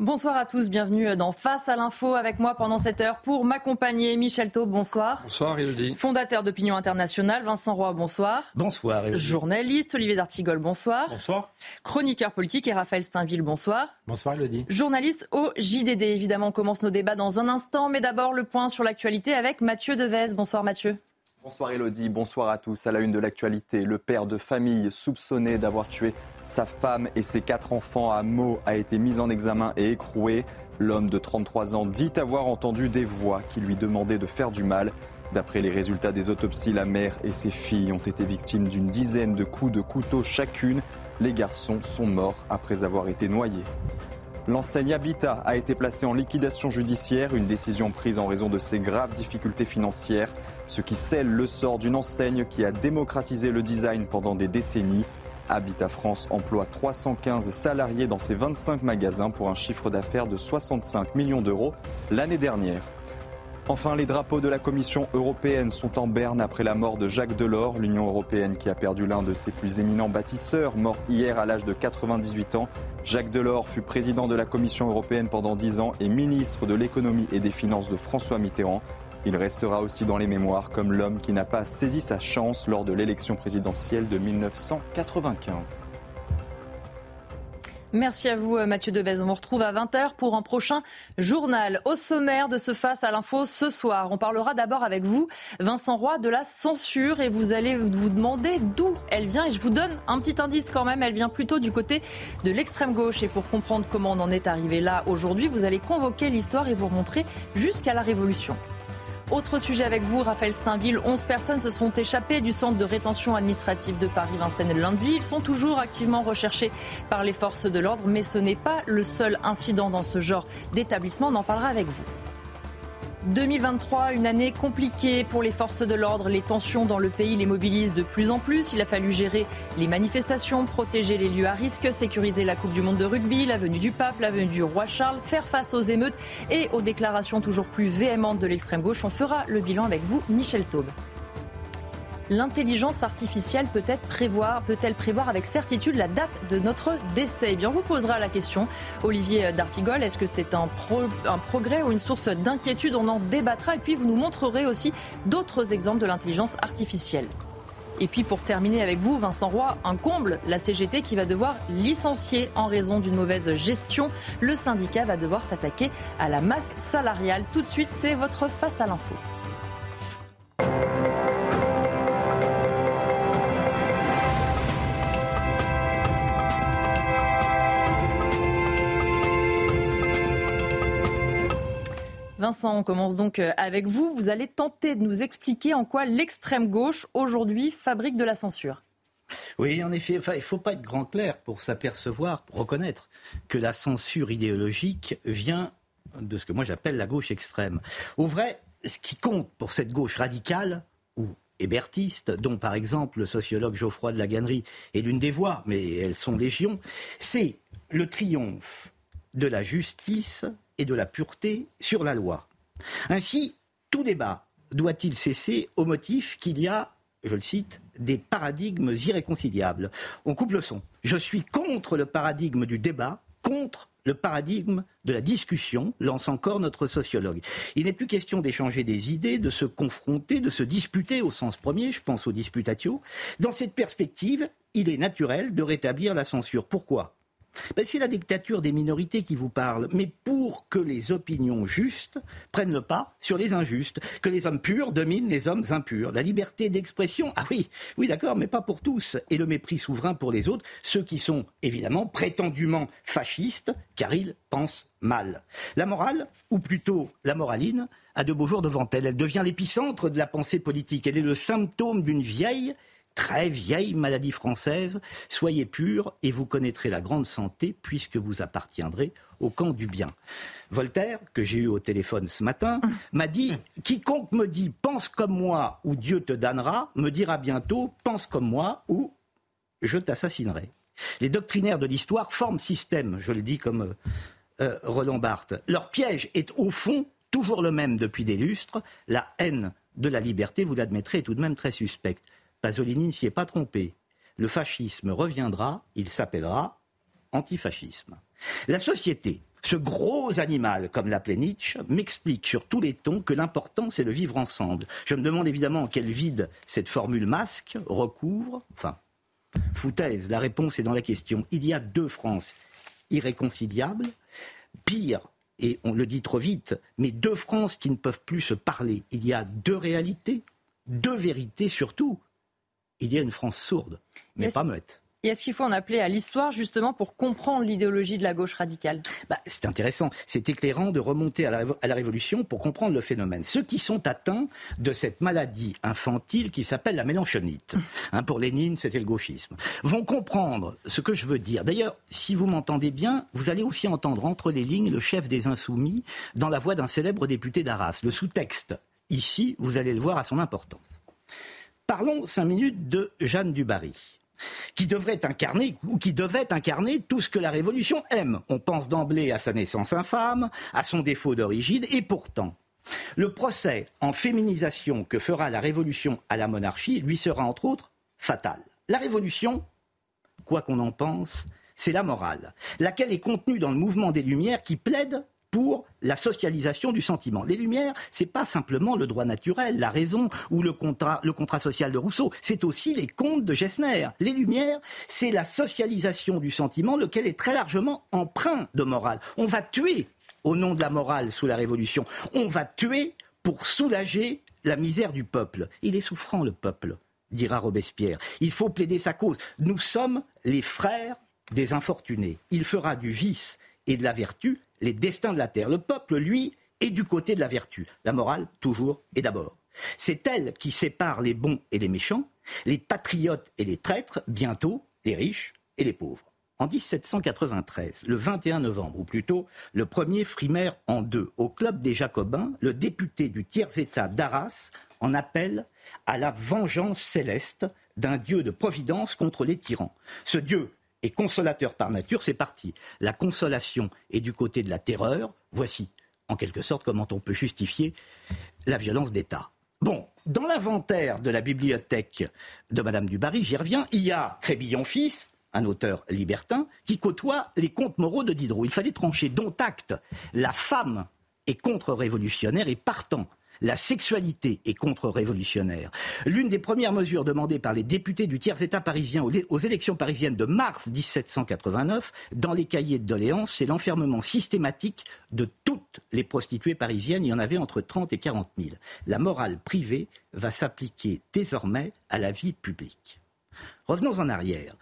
Bonsoir à tous, bienvenue dans Face à l'info avec moi pendant cette heure pour m'accompagner. Michel Taub, bonsoir. Bonsoir Elodie. Fondateur d'Opinion Internationale, Vincent Roy, bonsoir. Bonsoir Elodie. Journaliste, Olivier D'Artigol, bonsoir. Bonsoir. Chroniqueur politique et Raphaël Steinville, bonsoir. Bonsoir Elodie. Journaliste au JDD, évidemment, on commence nos débats dans un instant, mais d'abord le point sur l'actualité avec Mathieu Devez. Bonsoir Mathieu. Bonsoir Elodie, bonsoir à tous. À la une de l'actualité, le père de famille soupçonné d'avoir tué sa femme et ses quatre enfants à Meaux a été mis en examen et écroué. L'homme de 33 ans dit avoir entendu des voix qui lui demandaient de faire du mal. D'après les résultats des autopsies, la mère et ses filles ont été victimes d'une dizaine de coups de couteau chacune. Les garçons sont morts après avoir été noyés. L'enseigne Habitat a été placée en liquidation judiciaire, une décision prise en raison de ses graves difficultés financières, ce qui scelle le sort d'une enseigne qui a démocratisé le design pendant des décennies. Habitat France emploie 315 salariés dans ses 25 magasins pour un chiffre d'affaires de 65 millions d'euros l'année dernière. Enfin, les drapeaux de la Commission européenne sont en berne après la mort de Jacques Delors, l'Union européenne qui a perdu l'un de ses plus éminents bâtisseurs, mort hier à l'âge de 98 ans. Jacques Delors fut président de la Commission européenne pendant 10 ans et ministre de l'économie et des finances de François Mitterrand. Il restera aussi dans les mémoires comme l'homme qui n'a pas saisi sa chance lors de l'élection présidentielle de 1995. Merci à vous Mathieu Devez. On vous retrouve à 20h pour un prochain journal. Au sommaire de ce Face à l'info ce soir, on parlera d'abord avec vous, Vincent Roy, de la censure et vous allez vous demander d'où elle vient. Et je vous donne un petit indice quand même, elle vient plutôt du côté de l'extrême gauche. Et pour comprendre comment on en est arrivé là aujourd'hui, vous allez convoquer l'histoire et vous remontrer jusqu'à la Révolution. Autre sujet avec vous, Raphaël Steinville. 11 personnes se sont échappées du centre de rétention administrative de Paris-Vincennes lundi. Ils sont toujours activement recherchés par les forces de l'ordre, mais ce n'est pas le seul incident dans ce genre d'établissement. On en parlera avec vous. 2023, une année compliquée pour les forces de l'ordre. Les tensions dans le pays les mobilisent de plus en plus. Il a fallu gérer les manifestations, protéger les lieux à risque, sécuriser la Coupe du Monde de rugby, la venue du pape, la venue du roi Charles, faire face aux émeutes et aux déclarations toujours plus véhémentes de l'extrême gauche. On fera le bilan avec vous, Michel Taube. L'intelligence artificielle peut-elle prévoir, peut prévoir avec certitude la date de notre décès? Eh bien, on vous posera la question, Olivier D'Artigol. Est-ce que c'est un, un progrès ou une source d'inquiétude? On en débattra. Et puis, vous nous montrerez aussi d'autres exemples de l'intelligence artificielle. Et puis pour terminer avec vous, Vincent Roy, un comble, la CGT qui va devoir licencier en raison d'une mauvaise gestion. Le syndicat va devoir s'attaquer à la masse salariale. Tout de suite, c'est votre face à l'info. Vincent, on commence donc euh, avec vous. Vous allez tenter de nous expliquer en quoi l'extrême gauche aujourd'hui fabrique de la censure. Oui, en effet, il ne faut pas être grand clair pour s'apercevoir, reconnaître que la censure idéologique vient de ce que moi j'appelle la gauche extrême. Au vrai, ce qui compte pour cette gauche radicale ou hébertiste, dont par exemple le sociologue Geoffroy de la Gannerie est l'une des voix, mais elles sont légion, c'est le triomphe de la justice et de la pureté sur la loi. Ainsi, tout débat doit-il cesser au motif qu'il y a, je le cite, des paradigmes irréconciliables. On coupe le son. Je suis contre le paradigme du débat, contre le paradigme de la discussion, lance encore notre sociologue. Il n'est plus question d'échanger des idées, de se confronter, de se disputer au sens premier, je pense au disputatio. Dans cette perspective, il est naturel de rétablir la censure. Pourquoi? Ben, c'est la dictature des minorités qui vous parle, mais pour que les opinions justes prennent le pas sur les injustes, que les hommes purs dominent les hommes impurs. La liberté d'expression, ah oui, oui d'accord, mais pas pour tous. Et le mépris souverain pour les autres, ceux qui sont évidemment prétendument fascistes, car ils pensent mal. La morale, ou plutôt la moraline, a de beaux jours devant elle. Elle devient l'épicentre de la pensée politique. Elle est le symptôme d'une vieille très vieille maladie française, soyez purs et vous connaîtrez la grande santé puisque vous appartiendrez au camp du bien. Voltaire, que j'ai eu au téléphone ce matin, m'a dit Quiconque me dit pense comme moi ou Dieu te damnera, me dira bientôt pense comme moi ou je t'assassinerai. Les doctrinaires de l'histoire forment système, je le dis comme euh, euh, Roland Barthes. Leur piège est au fond toujours le même depuis des lustres. La haine de la liberté, vous l'admettrez, est tout de même très suspecte. Pasolini ne s'y est pas trompé. Le fascisme reviendra, il s'appellera antifascisme. La société, ce gros animal, comme l'appelait Nietzsche, m'explique sur tous les tons que l'important, c'est le vivre ensemble. Je me demande évidemment quel vide cette formule masque recouvre. Enfin, foutaise, la réponse est dans la question. Il y a deux France irréconciliables, pire, et on le dit trop vite, mais deux France qui ne peuvent plus se parler. Il y a deux réalités, deux vérités surtout. Il y a une France sourde, mais pas muette. Et est-ce qu'il faut en appeler à l'histoire justement pour comprendre l'idéologie de la gauche radicale? Bah, C'est intéressant, c'est éclairant de remonter à la, à la, Révolution pour comprendre le phénomène. Ceux qui sont atteints de cette maladie infantile qui s'appelle la mélanchonite, hein, pour Lénine c'était le gauchisme, vont comprendre ce que je veux dire. D'ailleurs, si vous m'entendez bien, vous allez aussi entendre entre les lignes le chef des insoumis dans la voix d'un célèbre député d'Arras. Le sous-texte, ici, vous allez le voir à son importance. Parlons cinq minutes de Jeanne Dubarry qui devrait incarner ou qui devait incarner tout ce que la Révolution aime. On pense d'emblée à sa naissance infâme, à son défaut d'origine, et pourtant, le procès en féminisation que fera la Révolution à la monarchie lui sera entre autres fatal. La Révolution, quoi qu'on en pense, c'est la morale, laquelle est contenue dans le mouvement des Lumières qui plaide pour la socialisation du sentiment. Les Lumières, c'est pas simplement le droit naturel, la raison ou le contrat, social de Rousseau, c'est aussi les contes de Gessner. Les Lumières, c'est la socialisation du sentiment, lequel est très largement empreint de morale. On va tuer au nom de la morale sous la Révolution. On va tuer pour soulager la misère du peuple. Il est souffrant, le peuple, dira Robespierre. Il faut plaider sa cause. Nous sommes les frères des infortunés. Il fera du vice et de la vertu les destins de la terre. Le peuple, lui, est du côté de la vertu. La morale, toujours et d'abord. C'est elle qui sépare les bons et les méchants, les patriotes et les traîtres, bientôt les riches et les pauvres. En 1793, le 21 novembre, ou plutôt le premier frimaire en deux, au Club des Jacobins, le député du tiers-État d'Arras en appelle à la vengeance céleste d'un Dieu de providence contre les tyrans. Ce Dieu et consolateur par nature, c'est parti. La consolation est du côté de la terreur. Voici, en quelque sorte, comment on peut justifier la violence d'État. Bon, dans l'inventaire de la bibliothèque de Madame Dubarry, j'y reviens, il y a Crébillon fils, un auteur libertin, qui côtoie les contes moraux de Diderot. Il fallait trancher, dont acte. La femme est contre-révolutionnaire et partant la sexualité est contre-révolutionnaire. L'une des premières mesures demandées par les députés du tiers-État parisien aux élections parisiennes de mars 1789, dans les cahiers de doléances, c'est l'enfermement systématique de toutes les prostituées parisiennes. Il y en avait entre 30 et 40 000. La morale privée va s'appliquer désormais à la vie publique. Revenons en arrière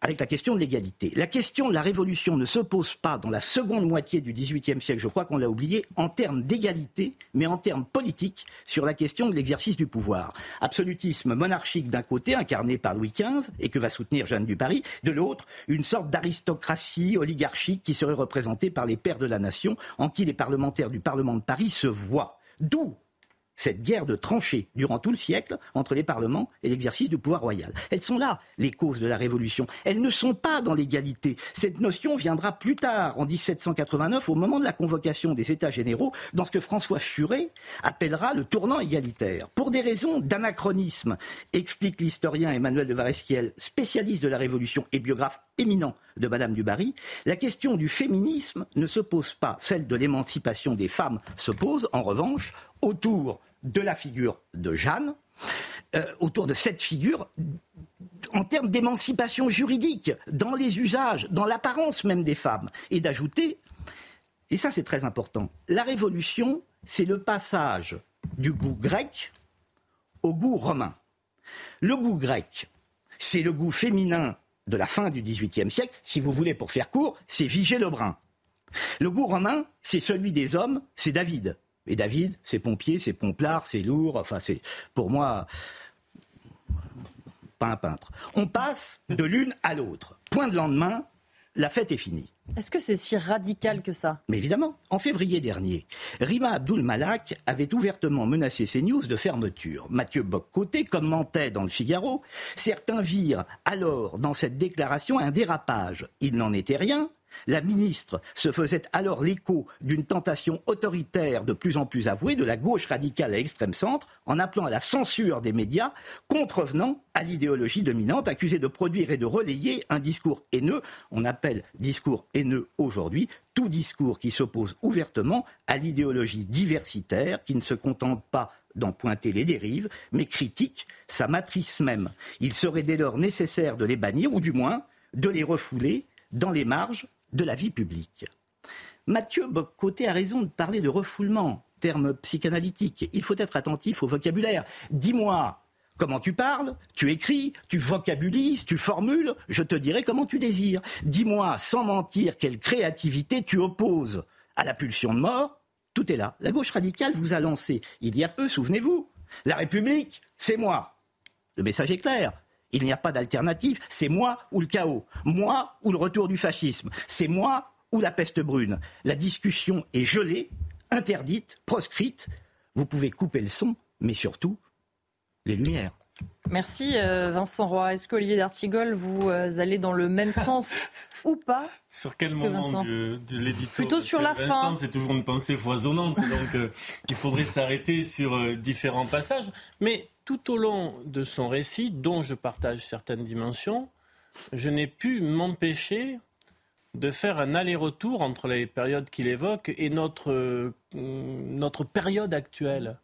avec la question de l'égalité. La question de la révolution ne se pose pas dans la seconde moitié du XVIIIe siècle, je crois qu'on l'a oublié, en termes d'égalité, mais en termes politiques sur la question de l'exercice du pouvoir. Absolutisme monarchique d'un côté, incarné par Louis XV, et que va soutenir Jeanne du Paris, de l'autre, une sorte d'aristocratie oligarchique qui serait représentée par les pères de la nation, en qui les parlementaires du Parlement de Paris se voient. D'où cette guerre de tranchées durant tout le siècle entre les parlements et l'exercice du pouvoir royal. Elles sont là, les causes de la Révolution. Elles ne sont pas dans l'égalité. Cette notion viendra plus tard, en 1789, au moment de la convocation des États généraux, dans ce que François Furet appellera le tournant égalitaire. Pour des raisons d'anachronisme, explique l'historien Emmanuel de Varesquiel, spécialiste de la Révolution et biographe éminent de Madame du Barry, la question du féminisme ne se pose pas. Celle de l'émancipation des femmes se pose, en revanche, autour de la figure de Jeanne, euh, autour de cette figure, en termes d'émancipation juridique, dans les usages, dans l'apparence même des femmes, et d'ajouter, et ça c'est très important, la révolution, c'est le passage du goût grec au goût romain. Le goût grec, c'est le goût féminin de la fin du XVIIIe siècle, si vous voulez pour faire court, c'est Vigée-Lebrun. Le goût romain, c'est celui des hommes, c'est David. Et David, c'est pompier, c'est pomplard, c'est lourd. Enfin, c'est pour moi. pas un peintre. On passe de l'une à l'autre. Point de lendemain, la fête est finie. Est-ce que c'est si radical que ça? Mais évidemment, en février dernier, Rima Abdul Malak avait ouvertement menacé CNews de fermeture. Mathieu Bock-Côté commentait dans le Figaro Certains virent alors dans cette déclaration un dérapage. Il n'en était rien, la ministre se faisait alors l'écho d'une tentation autoritaire de plus en plus avouée de la gauche radicale à l'extrême centre en appelant à la censure des médias contrevenant à l'idéologie dominante, accusée de produire et de relayer un discours haineux. On appelle discours haineux aujourd'hui tout discours qui s'oppose ouvertement à l'idéologie diversitaire, qui ne se contente pas d'en pointer les dérives, mais critique sa matrice même. Il serait dès lors nécessaire de les bannir, ou du moins de les refouler dans les marges de la vie publique. Mathieu Boccoté a raison de parler de refoulement, terme psychanalytique. Il faut être attentif au vocabulaire. Dis-moi comment tu parles, tu écris, tu vocabulises, tu formules, je te dirai comment tu désires. Dis-moi sans mentir quelle créativité tu opposes à la pulsion de mort. Tout est là. La gauche radicale vous a lancé, il y a peu, souvenez-vous, la République, c'est moi. Le message est clair. Il n'y a pas d'alternative. C'est moi ou le chaos. Moi ou le retour du fascisme. C'est moi ou la peste brune. La discussion est gelée, interdite, proscrite. Vous pouvez couper le son, mais surtout les lumières. Merci euh, Vincent Roy. Est-ce qu'Olivier d'Artigol, vous euh, allez dans le même sens ou pas Sur quel moment de, l'éditeur Plutôt sur la fin. C'est toujours une pensée foisonnante, donc euh, il faudrait s'arrêter sur différents passages. Mais tout au long de son récit, dont je partage certaines dimensions, je n'ai pu m'empêcher de faire un aller-retour entre les périodes qu'il évoque et notre, euh, période actuelle.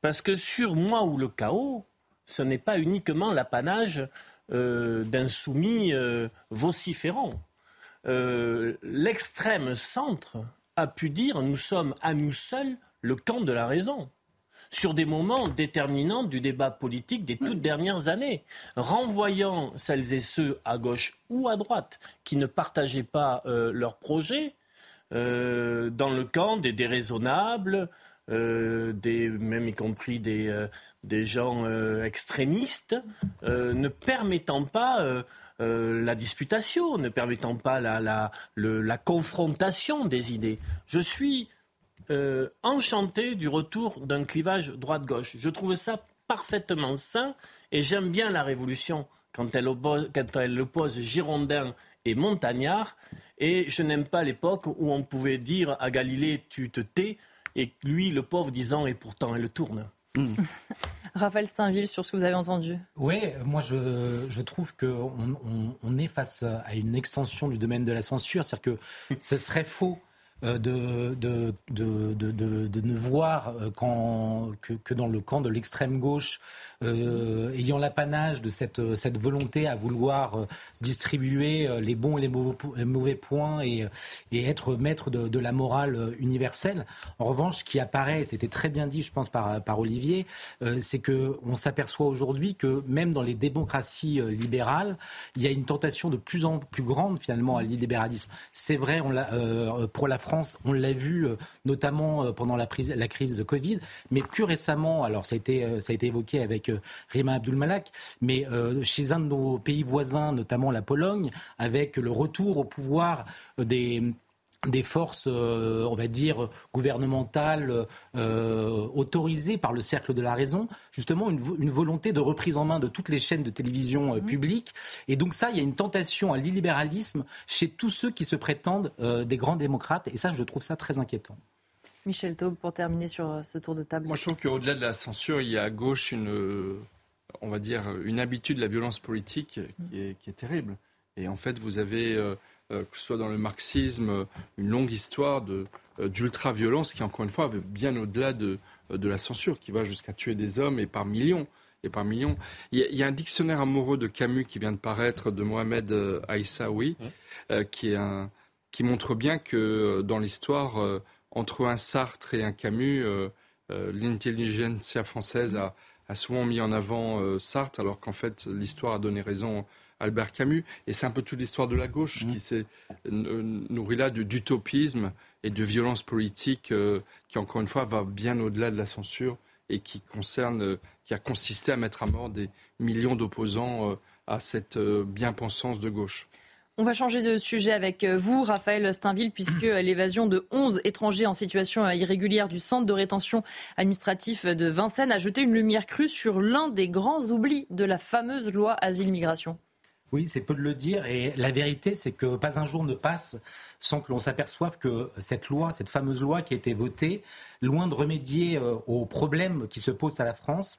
Parce que sur moi ou le chaos, ce n'est pas uniquement l'apanage euh, d'un soumis euh, vociférant. L'extrême centre a pu dire nous sommes à nous seuls le camp de la raison sur des moments déterminants du débat politique des toutes dernières années, renvoyant celles et ceux à gauche ou à droite qui ne partageaient pas euh, leur projet euh, dans le camp des déraisonnables, euh, des, même y compris des, des gens extrémistes, ne permettant pas la disputation, ne permettant pas la, la, la confrontation des idées. Je suis euh, enchanté du retour d'un clivage droite-gauche. Je trouve ça parfaitement sain et j'aime bien la Révolution quand elle, oppose, quand elle oppose Girondins et Montagnards. Et je n'aime pas l'époque où on pouvait dire à Galilée tu te tais et lui, le pauvre, disant et pourtant elle tourne. Raphaël Steinville, sur ce que vous avez entendu. Oui, moi je, je trouve qu'on on, est face à une extension du domaine de la censure, c'est-à-dire que ce serait faux euh, de, de, de, de, ne voir euh, que, que, dans le camp de l'extrême gauche euh, ayant l'apanage de cette, cette volonté à vouloir euh, distribuer euh, les bons et les mauvais, points et, et être maître de, la morale universelle. En revanche, ce qui apparaît, c'était très bien dit, je pense, par, par Olivier, c'est qu'on s'aperçoit aujourd'hui que même dans les démocraties libérales, il y a une tentation de plus en plus grande finalement à l'illibéralisme. C'est vrai, on pour la France, on l'a vu notamment pendant la, prise, la crise de Covid, mais plus récemment, alors ça a été, ça a été évoqué avec Rima Abdul-Malak, mais euh, chez un de nos pays voisins, notamment la Pologne, avec le retour au pouvoir des des forces, euh, on va dire, gouvernementales euh, autorisées par le cercle de la raison, justement une, volonté de reprise en main de toutes les chaînes de télévision mmh. publiques. Et donc ça, il y a une tentation à l'illibéralisme chez tous ceux qui se prétendent des grands démocrates. Et ça, je trouve ça très inquiétant. Michel Taube, pour terminer sur euh, ce tour de table. Moi, je trouve qu'au-delà de la censure, il y a à gauche une, euh, on va dire, une habitude de la violence politique qui est, terrible. Et en fait, vous avez, euh, que ce soit dans le marxisme, une longue histoire de, d'ultra-violence qui, encore une fois, va bien au-delà de, de la censure, qui va jusqu'à tuer des hommes et par millions. Et par millions. Il y, a, un dictionnaire amoureux de Camus qui vient de paraître de Mohamed Aïssaoui, qui, est un, qui montre bien que dans l'histoire, entre un Sartre et un Camus, euh, euh, l'intelligentsia française a, souvent mis en avant euh, Sartre, alors qu'en fait, l'histoire a donné raison à Albert Camus. Et c'est un peu toute l'histoire de la gauche mmh. qui s'est nourrie là d'utopisme et de violence politique qui, encore une fois, va bien au-delà de la censure et qui concerne, qui a consisté à mettre à mort des millions d'opposants à cette bien-pensance de gauche. On va changer de sujet avec euh, vous, Raphaël Steinville, puisque euh, l'évasion de 11 étrangers en situation euh, irrégulière du centre de rétention administratif de Vincennes a jeté une lumière crue sur l'un des grands oublis de la fameuse loi Asile-Migration. Oui, c'est peu de le dire. Et la vérité, c'est que pas un jour ne passe sans que l'on s'aperçoive que cette loi, cette fameuse loi qui a été votée, loin de remédier aux problèmes qui se posent à la France,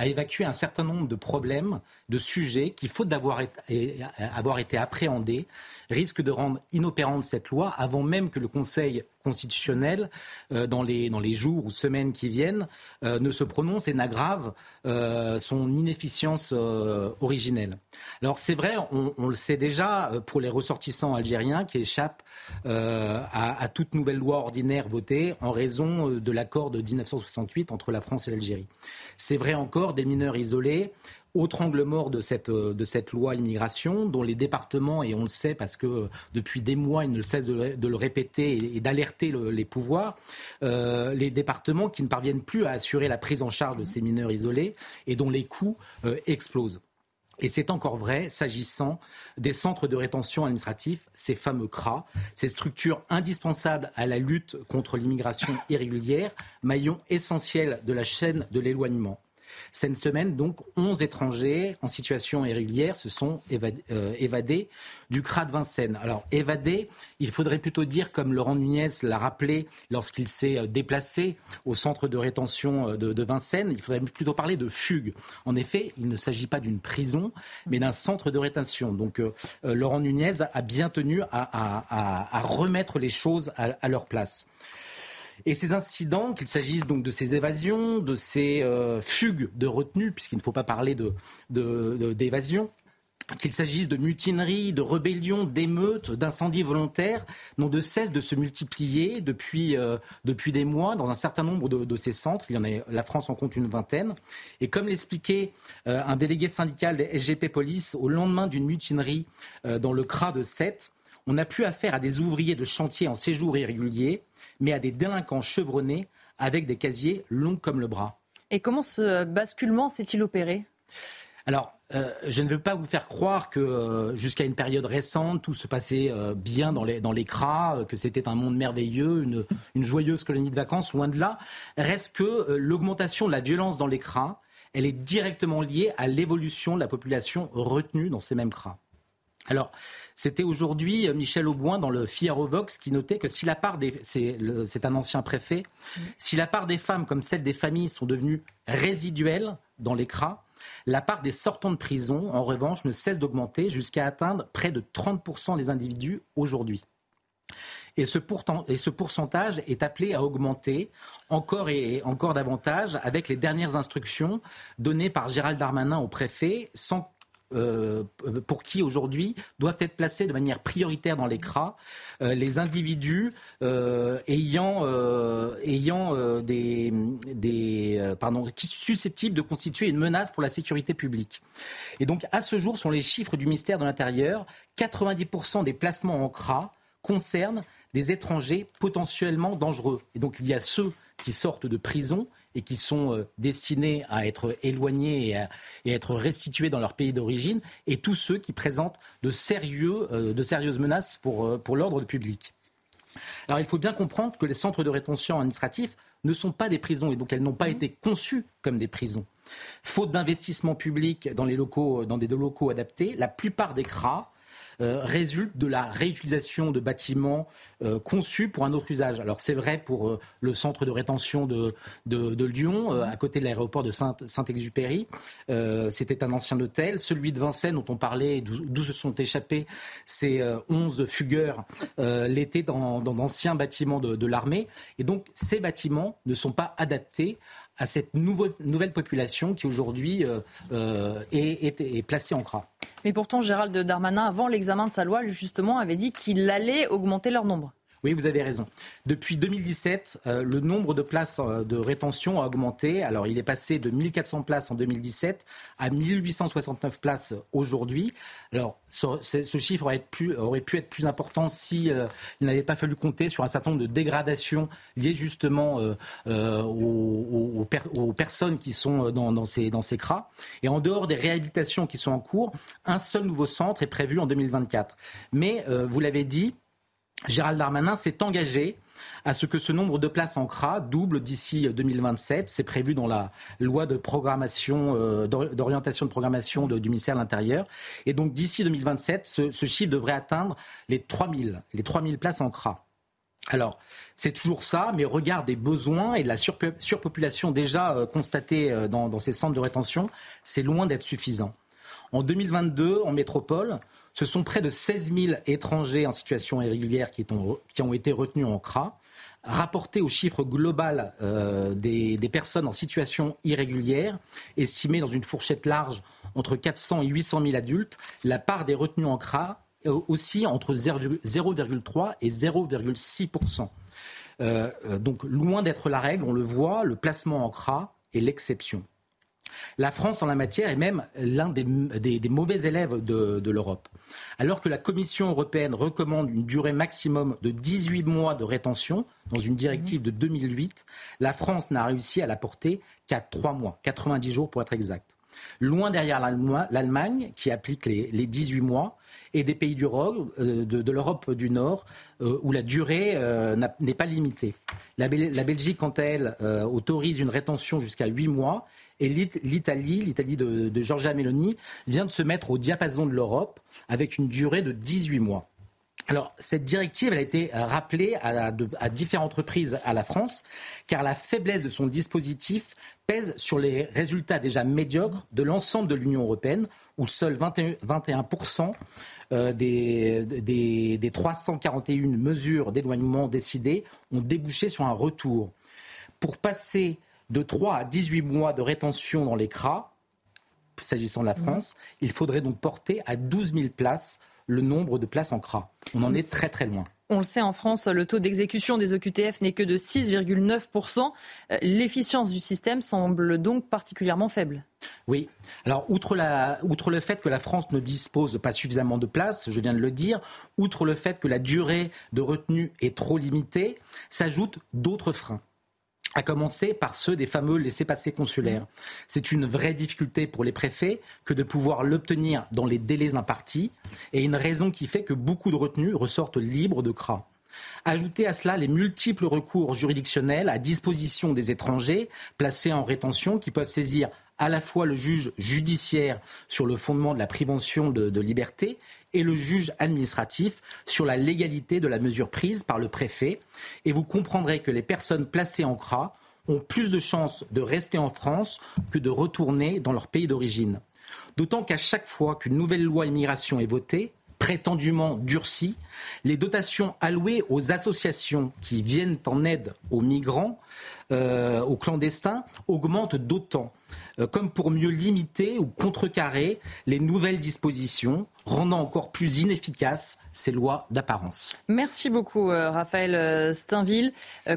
a évacué un certain nombre de problèmes, de sujets qui, faute d'avoir été, avoir été appréhendés, risquent de rendre inopérante cette loi avant même que le Conseil constitutionnel, euh, dans, les, dans les jours ou semaines qui viennent, euh, ne se prononce et n'aggrave euh, son inefficience originelle. Alors c'est vrai, on, le sait déjà pour les ressortissants algériens qui échappent à, toute nouvelle loi ordinaire votée en raison de l'accord de 1968 entre la France et l'Algérie. C'est vrai encore des mineurs isolés autre angle mort de cette, euh, de cette loi immigration, dont les départements, et on le sait parce que euh, depuis des mois, ils ne cessent de, de le répéter et, d'alerter les pouvoirs, euh, les départements qui ne parviennent plus à assurer la prise en charge de ces mineurs isolés et dont les coûts explosent. Et c'est encore vrai s'agissant des centres de rétention administratifs, ces fameux CRA, ces structures indispensables à la lutte contre l'immigration irrégulière, maillon essentiel de la chaîne de l'éloignement. Cette semaine, donc, 11 étrangers en situation irrégulière se sont euh, évadés, du CRA de Vincennes. Alors, évadés, il faudrait plutôt dire, comme Laurent Nunez l'a rappelé lorsqu'il s'est euh, déplacé au centre de rétention euh, de, Vincennes, il faudrait plutôt parler de fugue. En effet, il ne s'agit pas d'une prison, mais d'un centre de rétention. Donc, Laurent Nunez a bien tenu à, remettre les choses à leur place. Et ces incidents, qu'il s'agisse donc de ces évasions, de ces euh, fugues de retenue, puisqu'il ne faut pas parler d'évasion, qu'il s'agisse de mutineries, de rébellions, d'émeutes, d'incendies volontaires, n'ont de cesse de se multiplier depuis, euh, des mois dans un certain nombre de, ces centres. Il y en a, la France en compte une vingtaine. Et comme l'expliquait euh, un délégué syndical des SGP Police au lendemain d'une mutinerie dans le CRA de Sète, on n'a plus affaire à des ouvriers de chantier en séjour irrégulier, mais à des délinquants chevronnés avec des casiers longs comme le bras. Et comment ce basculement s'est-il opéré? Alors, euh, je ne veux pas vous faire croire que euh, jusqu'à une période récente, tout se passait euh, bien dans les, dans les cras, que c'était un monde merveilleux, une, une, joyeuse colonie de vacances. Loin de là, reste que l'augmentation de la violence dans les cras, elle est directement liée à l'évolution de la population retenue dans ces mêmes cras. Alors, c'était aujourd'hui euh, Michel Auboin dans le Figaro Vox qui notait que si la part des, c'est un ancien préfet, si la part des femmes comme celle des familles sont devenues résiduelles dans les cras, la part des sortants de prison, en revanche, ne cesse d'augmenter jusqu'à atteindre près de 30% des individus aujourd'hui. Et ce, et ce, pourcentage est appelé à augmenter encore et encore davantage avec les dernières instructions données par Gérald Darmanin au préfet sans euh, pour qui aujourd'hui doivent être placés de manière prioritaire dans les CRA euh, les individus euh, ayant, des, des susceptibles de constituer une menace pour la sécurité publique. Et donc à ce jour, sont les chiffres du ministère de l'Intérieur, 90% des placements en CRA concernent des étrangers potentiellement dangereux. Et donc il y a ceux qui sortent de prison et qui sont euh, destinés à être éloignés et à, être restitués dans leur pays d'origine, et tous ceux qui présentent de, sérieux, euh, de sérieuses menaces pour, euh, pour l'ordre public. Alors il faut bien comprendre que les centres de rétention administratifs ne sont pas des prisons et donc elles n'ont pas mmh. été conçues comme des prisons. Faute d'investissement public dans, les locaux, dans des locaux adaptés, la plupart des CRA euh, résulte de la réutilisation de bâtiments euh, conçus pour un autre usage. Alors c'est vrai pour euh, le centre de rétention de, de, Lyon, à côté de l'aéroport de Saint-Exupéry. C'était un ancien hôtel. Celui de Vincennes, dont on parlait, d'où se sont échappés ces 11 fugueurs l'été dans d'anciens bâtiments de l'armée. Et donc ces bâtiments ne sont pas adaptés à cette nouvelle population qui aujourd'hui euh, euh, est, placée en CRA. Mais pourtant, Gérald Darmanin, avant l'examen de sa loi, justement, avait dit qu'il allait augmenter leur nombre. Oui, vous avez raison. Depuis 2017, euh, le nombre de places euh, de rétention a augmenté. Alors, il est passé de 1400 places en 2017 à 1869 places aujourd'hui. Alors, ce, chiffre aurait, pu être plus important si euh, il n'avait pas fallu compter sur un certain nombre de dégradations liées justement aux, personnes qui sont dans, ces, dans ces CRA. Et en dehors des réhabilitations qui sont en cours, un seul nouveau centre est prévu en 2024. Mais, vous l'avez dit, Gérald Darmanin s'est engagé à ce que ce nombre de places en CRA double d'ici 2027. C'est prévu dans la loi de programmation, euh, d'orientation de programmation du ministère de l'Intérieur. Et donc d'ici 2027, ce, ce, chiffre devrait atteindre les 3000, les 3000 places en CRA. Alors, c'est toujours ça, mais au regard des besoins et de la surpopulation déjà euh, constatée euh, dans ces centres de rétention, c'est loin d'être suffisant. En 2022, en métropole, ce sont près de 16 000 étrangers en situation irrégulière qui, ont, été retenus en CRA. Rapporté au chiffre global euh, des, personnes en situation irrégulière, estimé dans une fourchette large entre 400 et 800 000 adultes, la part des retenus en CRA est aussi entre 0,3 et 0,6 euh, euh, Donc loin d'être la règle, on le voit, le placement en CRA est l'exception. La France, en la matière, est même l'un des, mauvais élèves de, l'Europe. Alors que la Commission européenne recommande une durée maximum de 18 mois de rétention dans une directive de 2008, la France n'a réussi à la porter qu'à 3 mois, 90 jours pour être exact. Loin derrière l'Allemagne, qui applique les, 18 mois, et des pays euh, de, l'Europe du Nord, euh, où la durée euh, n'est pas limitée. La, Belgique, quant à elle, autorise une rétention jusqu'à 8 mois et l'Italie, l'Italie de, de Giorgia Meloni, vient de se mettre au diapason de l'Europe avec une durée de 18 mois. Alors, cette directive, elle a été rappelée à, différentes reprises à la France, car la faiblesse de son dispositif pèse sur les résultats déjà médiocres de l'ensemble de l'Union européenne, où seuls 21, 21% des, des, des 341 mesures d'éloignement décidées ont débouché sur un retour. Pour passer de 3 à 18 mois de rétention dans les CRA, s'agissant de la France, il faudrait donc porter à 12 000 places le nombre de places en CRA. On en est très très loin. On le sait, en France, le taux d'exécution des OQTF n'est que de 6,9%. Euh, l'efficience du système semble donc particulièrement faible. Oui. Alors, outre, outre, le fait que la France ne dispose pas suffisamment de places, je viens de le dire, outre le fait que la durée de retenue est trop limitée, s'ajoutent d'autres freins à commencer par ceux des fameux laissés-passer consulaires. C'est une vraie difficulté pour les préfets que de pouvoir l'obtenir dans les délais impartis, et une raison qui fait que beaucoup de retenues ressortent libres de CRA. Ajoutez à cela les multiples recours juridictionnels à disposition des étrangers placés en rétention qui peuvent saisir à la fois le juge judiciaire sur le fondement de la prévention de, de liberté et le juge administratif sur la légalité de la mesure prise par le préfet. Et vous comprendrez que les personnes placées en CRA ont plus de chances de rester en France que de retourner dans leur pays d'origine. D'autant qu'à chaque fois qu'une nouvelle loi immigration est votée, prétendument durcie, les dotations allouées aux associations qui viennent en aide aux migrants, euh, aux clandestins, augmentent d'autant. Euh, comme pour mieux limiter ou contrecarrer les nouvelles dispositions, rendant encore plus inefficaces ces lois d'apparence. Merci beaucoup, euh, Raphaël euh, Steinville.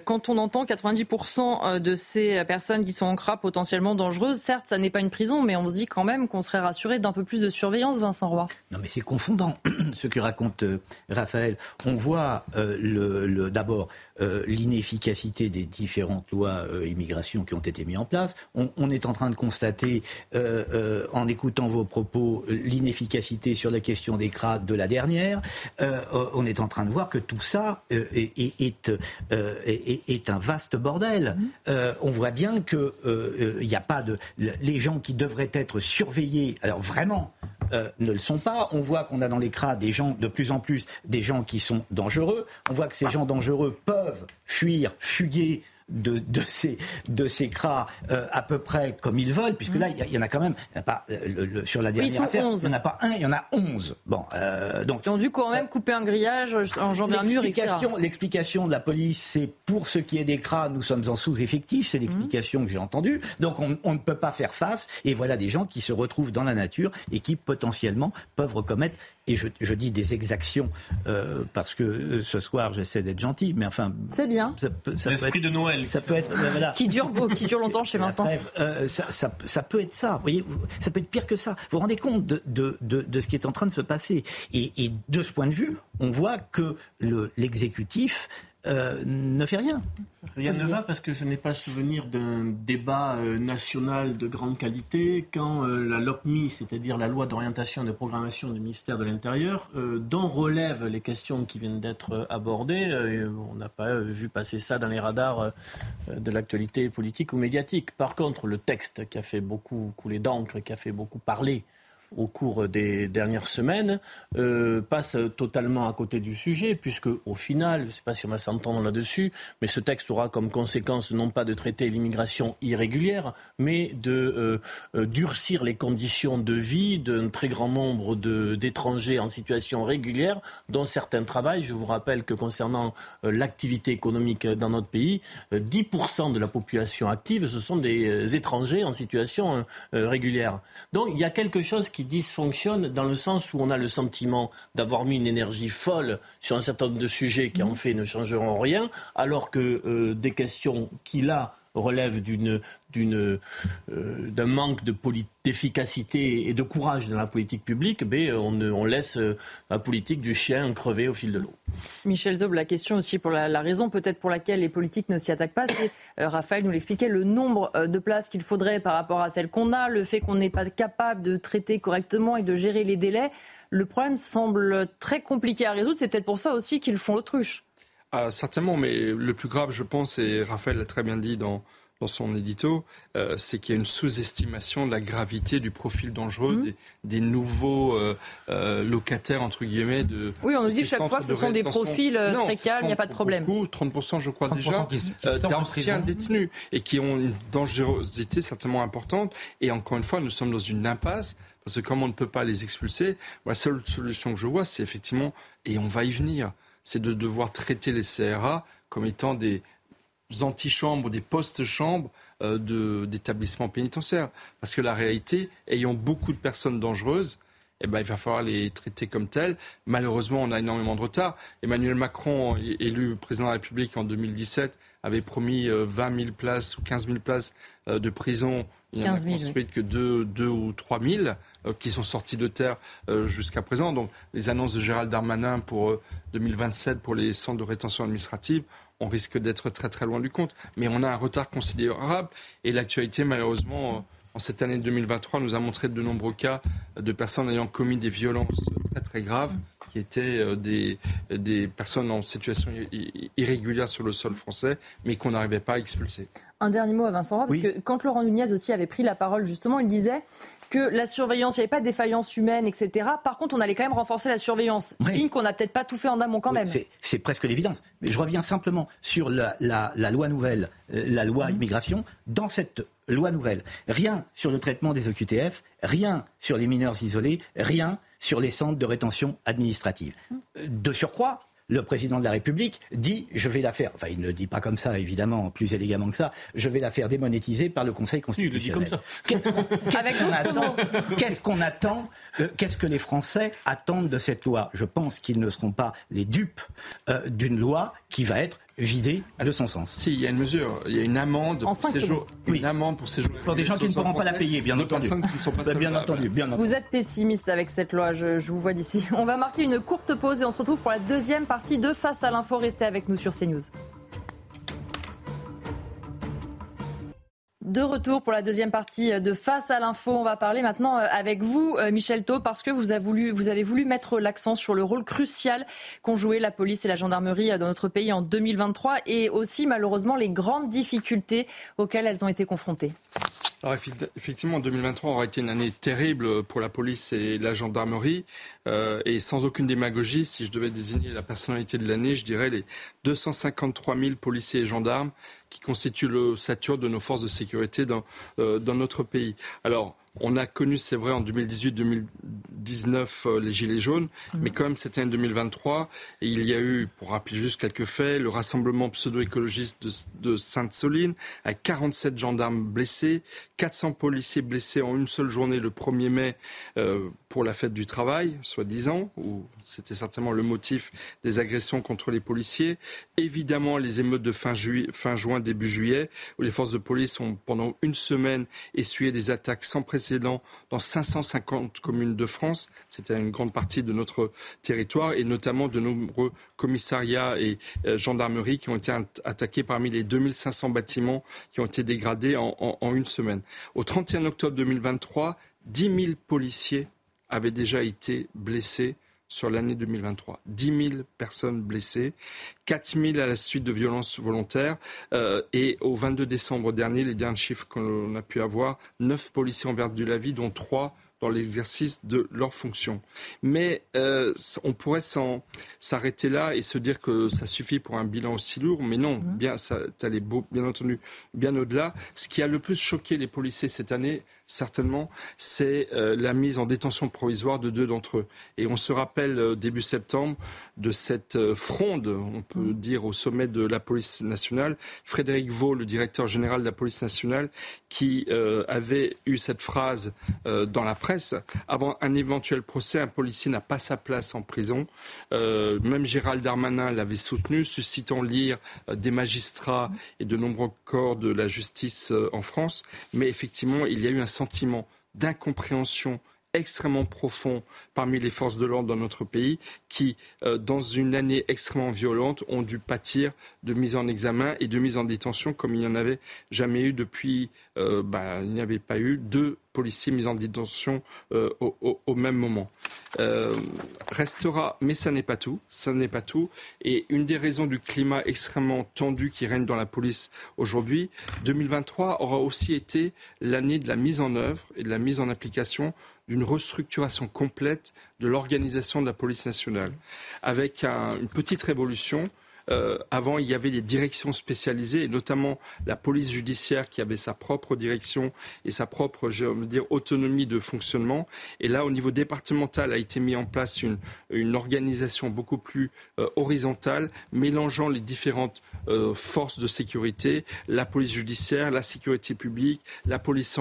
Quand on entend 90% de ces personnes qui sont en CRA potentiellement dangereuses, certes, ça n'est pas une prison, mais on se dit quand même qu'on serait rassuré d'un peu plus de surveillance, Vincent Roy. Non, mais c'est confondant ce que raconte Raphaël. On voit le, d'abord l'inefficacité des différentes lois immigration qui ont été mises en place. On, on est en train de constater, euh, euh, en écoutant vos propos, l'inefficacité sur la question des crades de la dernière. Euh, on est en train de voir que tout ça est, est, est, un vaste bordel. Mmh. on voit bien que il n'y a pas de les gens qui devraient être surveillés. Alors vraiment, ne le sont pas. On voit qu'on a dans les crades des gens, de plus en plus, des gens qui sont dangereux. On voit que ces gens dangereux peuvent fuir, fuguer de, de ces, de ces cras euh, à peu près comme ils veulent, puisque là, il y, en a quand même, y a pas, euh, sur la dernière affaire, il n'y en a pas un, il y en a onze. Bon, euh, donc, Ils ont dû quand même couper un grillage, enjamber un mur, etc. L'explication de la police, c'est pour ce qui est des cras, nous sommes en sous-effectif, c'est l'explication que j'ai entendue. Donc on, on, ne peut pas faire face, et voilà des gens qui se retrouvent dans la nature et qui potentiellement peuvent recommettre et je, je, dis des exactions euh, parce que euh, ce soir j'essaie d'être gentil, mais enfin. C'est bien. L'esprit de Noël. Ça peut être. Ben voilà. qui dure qui dure longtemps chez Vincent. Euh, ça, ça, ça, peut être ça. Vous voyez, ça peut être pire que ça. Vous vous rendez compte de, de, de, de ce qui est en train de se passer. Et, et, de ce point de vue, on voit que l'exécutif euh, ne fait rien. Rien ne va parce que je n'ai pas souvenir d'un débat euh, national de grande qualité quand euh, la LOPMI, c'est-à-dire la loi d'orientation et de programmation du ministère de l'Intérieur, dont relèvent les questions qui viennent d'être abordées, on n'a pas vu passer ça dans les radars de l'actualité politique ou médiatique. Par contre, le texte qui a fait beaucoup couler d'encre, qui a fait beaucoup parler, au cours des dernières semaines euh, passe totalement à côté du sujet, puisque au final, je ne sais pas si on va s'entendre là-dessus, mais ce texte aura comme conséquence non pas de traiter l'immigration irrégulière, mais de euh, euh, durcir les conditions de vie d'un très grand nombre d'étrangers en situation régulière, dont certains travaillent. Je vous rappelle que concernant l'activité économique dans notre pays, 10% de la population active, ce sont des étrangers en situation régulière. Donc il y a quelque chose qui dysfonctionne dans le sens où on a le sentiment d'avoir mis une énergie folle sur un certain nombre de sujets qui en fait ne changeront rien, alors que euh, des questions qui là d'une, euh, d'un manque d'efficacité et de courage dans la politique publique, mais on, laisse euh, la politique du chien crever au fil de l'eau. Michel Daube, la question aussi pour la, raison peut-être pour laquelle les politiques ne s'y attaquent pas, c'est, euh, Raphaël nous l'expliquait, le nombre de places qu'il faudrait par rapport à celles qu'on a, le fait qu'on n'est pas capable de traiter correctement et de gérer les délais. Le problème semble très compliqué à résoudre. C'est peut-être pour ça aussi qu'ils font l'autruche. Ah, certainement, mais le plus grave, je pense, et Raphaël l'a très bien dit dans, dans son édito, euh, c'est qu'il y a une sous-estimation de la gravité du profil dangereux mmh. des, nouveaux euh, euh, locataires, entre guillemets. De, oui, on nous dit chaque fois que ce sont des profils très calmes, il n'y a pas de problème. Beaucoup, 30% je crois déjà, d'anciens détenus et qui ont une dangerosité certainement importante. Et encore une fois, nous sommes dans une impasse. Parce que comme on ne peut pas les expulser, la seule solution que je vois, c'est effectivement, et on va y venir, c'est de devoir traiter les CRA comme étant des, antichambres des post-chambres euh, d'établissements pénitentiaires. Parce que la réalité, ayant beaucoup de personnes dangereuses, eh ben, il va falloir les traiter comme telles. Malheureusement, on a énormément de retard. Emmanuel Macron, élu président de la République en 2017, avait promis 20 euh, 000 places ou 15 000 places euh, de prison. Il n'y en a construit que 2, 2 ou 3 000 qui sont sortis de terre jusqu'à présent. Donc, les annonces de Gérald Darmanin pour 2027 pour les centres de rétention administrative on risque d'être très très loin du compte. Mais on a un retard considérable et l'actualité, malheureusement, en cette année 2023, nous a montré de nombreux cas de personnes ayant commis des violences très très graves qui étaient euh, des, des personnes en situation irrégulière sur le sol français, mais qu'on n'arrivait pas à expulser. Un dernier mot à Vincent Roy, parce que quand Laurent Nunez aussi avait pris la parole, justement, il disait que la surveillance, il n'y avait pas de défaillance humaine, etc. Par contre, on allait quand même renforcer la surveillance. Oui. Signe qu'on n'a peut-être pas tout fait en amont quand même. C'est presque l'évidence. Mais je reviens simplement sur la, loi nouvelle, euh, la loi mhm. immigration. Dans cette loi nouvelle, rien sur le traitement des OQTF, rien sur les mineurs isolés, rien sur les centres de rétention administrative. Mhm. De surcroît, le président de la République dit je vais la faire, enfin il ne le dit pas comme ça évidemment, plus élégamment que ça, je vais la faire démonétiser par le Conseil constitutionnel. Qu'est-ce qu'on attend Qu'est-ce qu'on attend euh, Qu'est-ce que les Français attendent de cette loi? Je pense qu'ils ne seront pas les dupes euh, d'une loi qui va être vidé de son sens. Si, il y a une mesure, il y a une amende pour séjour, une amende pour séjour. Pour des gens qui ne pourront pas la payer, bien entendu. Bah, bien, entendu bien entendu. Vous êtes pessimiste avec cette loi, je, je vous vois d'ici. On va marquer une courte pause et on se retrouve pour la deuxième partie de Face à l'info. Restez avec nous sur CNews. De retour pour la deuxième partie de Face à l'info. On va parler maintenant euh, avec vous, euh, Michel Thau, parce que vous avez voulu, mettre l'accent sur le rôle crucial qu'ont joué la police et la gendarmerie euh, dans notre pays en 2023 et aussi malheureusement les grandes difficultés auxquelles elles ont été confrontées. Alors effectivement, 2023 aura été une année terrible pour la police et la gendarmerie. Euh, et sans aucune démagogie, si je devais désigner la personnalité de l'année, je dirais les 253 000 policiers et gendarmes qui constituent le sature de nos forces de sécurité dans, euh, dans notre pays. Alors, on a connu, c'est vrai, en 2018-2019 euh, les Gilets jaunes, mhm. mais quand même c'était en 2023 et il y a eu, pour rappeler juste quelques faits, le rassemblement pseudo-écologiste de, Sainte-Soline avec 47 gendarmes blessés, 400 policiers blessés en une seule journée le 1er mai euh, pour la fête du travail, soi-disant, où c'était certainement le motif des agressions contre les policiers. Évidemment, les émeutes de fin, fin juin, début juillet, où les forces de police ont pendant une semaine essuyé des attaques sans précédent dans 550 communes de France. C'était une grande partie de notre territoire et notamment de nombreux commissariats et euh, gendarmeries qui ont été attaqués parmi les 2500 bâtiments qui ont été dégradés en une semaine. Au 31 octobre 2023, 10 000 policiers avaient déjà été blessés sur l'année 2023. 10 000 personnes blessées, 4 000 à la suite de violences volontaires. Euh, et au 22 décembre dernier, les derniers chiffres qu'on a pu avoir, 9 policiers ont perdu la vie, dont 3 dans l'exercice de leurs fonctions. Mais euh, on pourrait s'arrêter là et se dire que ça suffit pour un bilan aussi lourd, mais non, mmh. bien, ça allait bien entendu bien au-delà. Ce qui a le plus choqué les policiers cette année, certainement, c'est euh, la mise en détention provisoire de deux d'entre eux. Et on se rappelle euh, début septembre de cette euh, fronde, on peut mm. dire, au sommet de la police nationale. Frédéric Vaux, le directeur général de la police nationale, qui avait eu cette phrase dans la presse avant un éventuel procès, un policier n'a pas sa place en prison. même Gérald Darmanin l'avait soutenu, suscitant lire des magistrats et de nombreux corps de la justice en France. Mais effectivement, il y a eu un sentiment d'incompréhension extrêmement profond parmi les forces de l'ordre dans notre pays qui, euh, dans une année extrêmement violente, ont dû pâtir de mise en examen et de mise en détention comme il n'y en avait jamais eu depuis, euh, bah, il n'y avait pas eu deux policiers mis en détention euh, au, même moment. restera, mais ça n'est pas tout, ça n'est pas tout. Et une des raisons du climat extrêmement tendu qui règne dans la police aujourd'hui, 2023 aura aussi été l'année de la mise en œuvre et de la mise en application d'une restructuration complète de l'organisation de la police nationale, avec une petite révolution euh, avant, il y avait des directions spécialisées, notamment la police judiciaire qui avait sa propre direction et sa propre, je veux dire, autonomie de fonctionnement. Et là, au niveau départemental, a été mis en place une, organisation beaucoup plus euh, horizontale, mélangeant les différentes euh, forces de sécurité, la police judiciaire, la sécurité publique, la police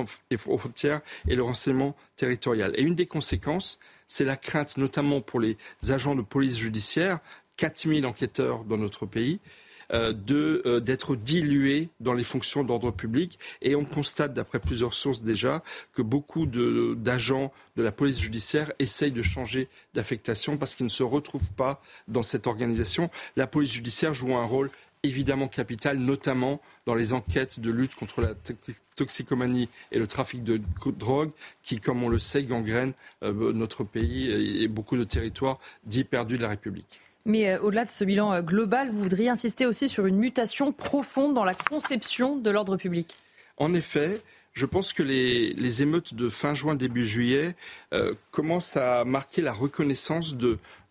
aux frontières et le renseignement territorial. Et une des conséquences, c'est la crainte, notamment pour les agents de police judiciaire, 4000 enquêteurs dans notre pays, euh, euh, d'être dilués dans les fonctions d'ordre public. Et on constate, d'après plusieurs sources déjà, que beaucoup d'agents de, la police judiciaire essayent de changer d'affectation parce qu'ils ne se retrouvent pas dans cette organisation. La police judiciaire joue un rôle évidemment capital, notamment dans les enquêtes de lutte contre la toxicomanie et le trafic de drogue, qui, comme on le sait, gangrènent euh, notre pays et beaucoup de territoires dits perdus de la République. Mais euh, au-delà de ce bilan euh, global, vous voudriez insister aussi sur une mutation profonde dans la conception de l'ordre public? En effet, je pense que les, émeutes de fin juin, début juillet euh, commencent à marquer la reconnaissance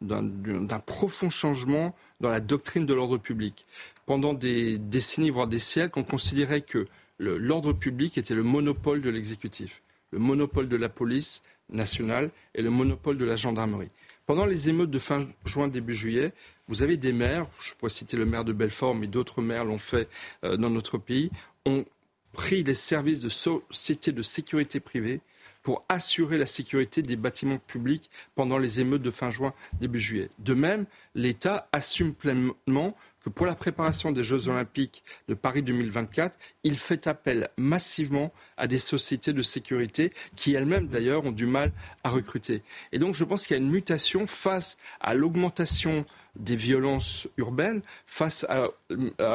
d'un profond changement dans la doctrine de l'ordre public. Pendant des décennies, voire des siècles, on considérait que l'ordre public était le monopole de l'exécutif, le monopole de la police nationale et le monopole de la gendarmerie. Pendant les émeutes de fin juin, début juillet, vous avez des maires, je pourrais citer le maire de Belfort, mais d'autres maires l'ont fait euh, dans notre pays, ont pris des services de société de sécurité privée pour assurer la sécurité des bâtiments publics pendant les émeutes de fin juin, début juillet. De même, l'État assume pleinement que pour la préparation des Jeux Olympiques de Paris 2024, il fait appel massivement à des sociétés de sécurité qui elles-mêmes d'ailleurs ont du mal à recruter. Et donc je pense qu'il y a une mutation face à l'augmentation des violences urbaines, face à,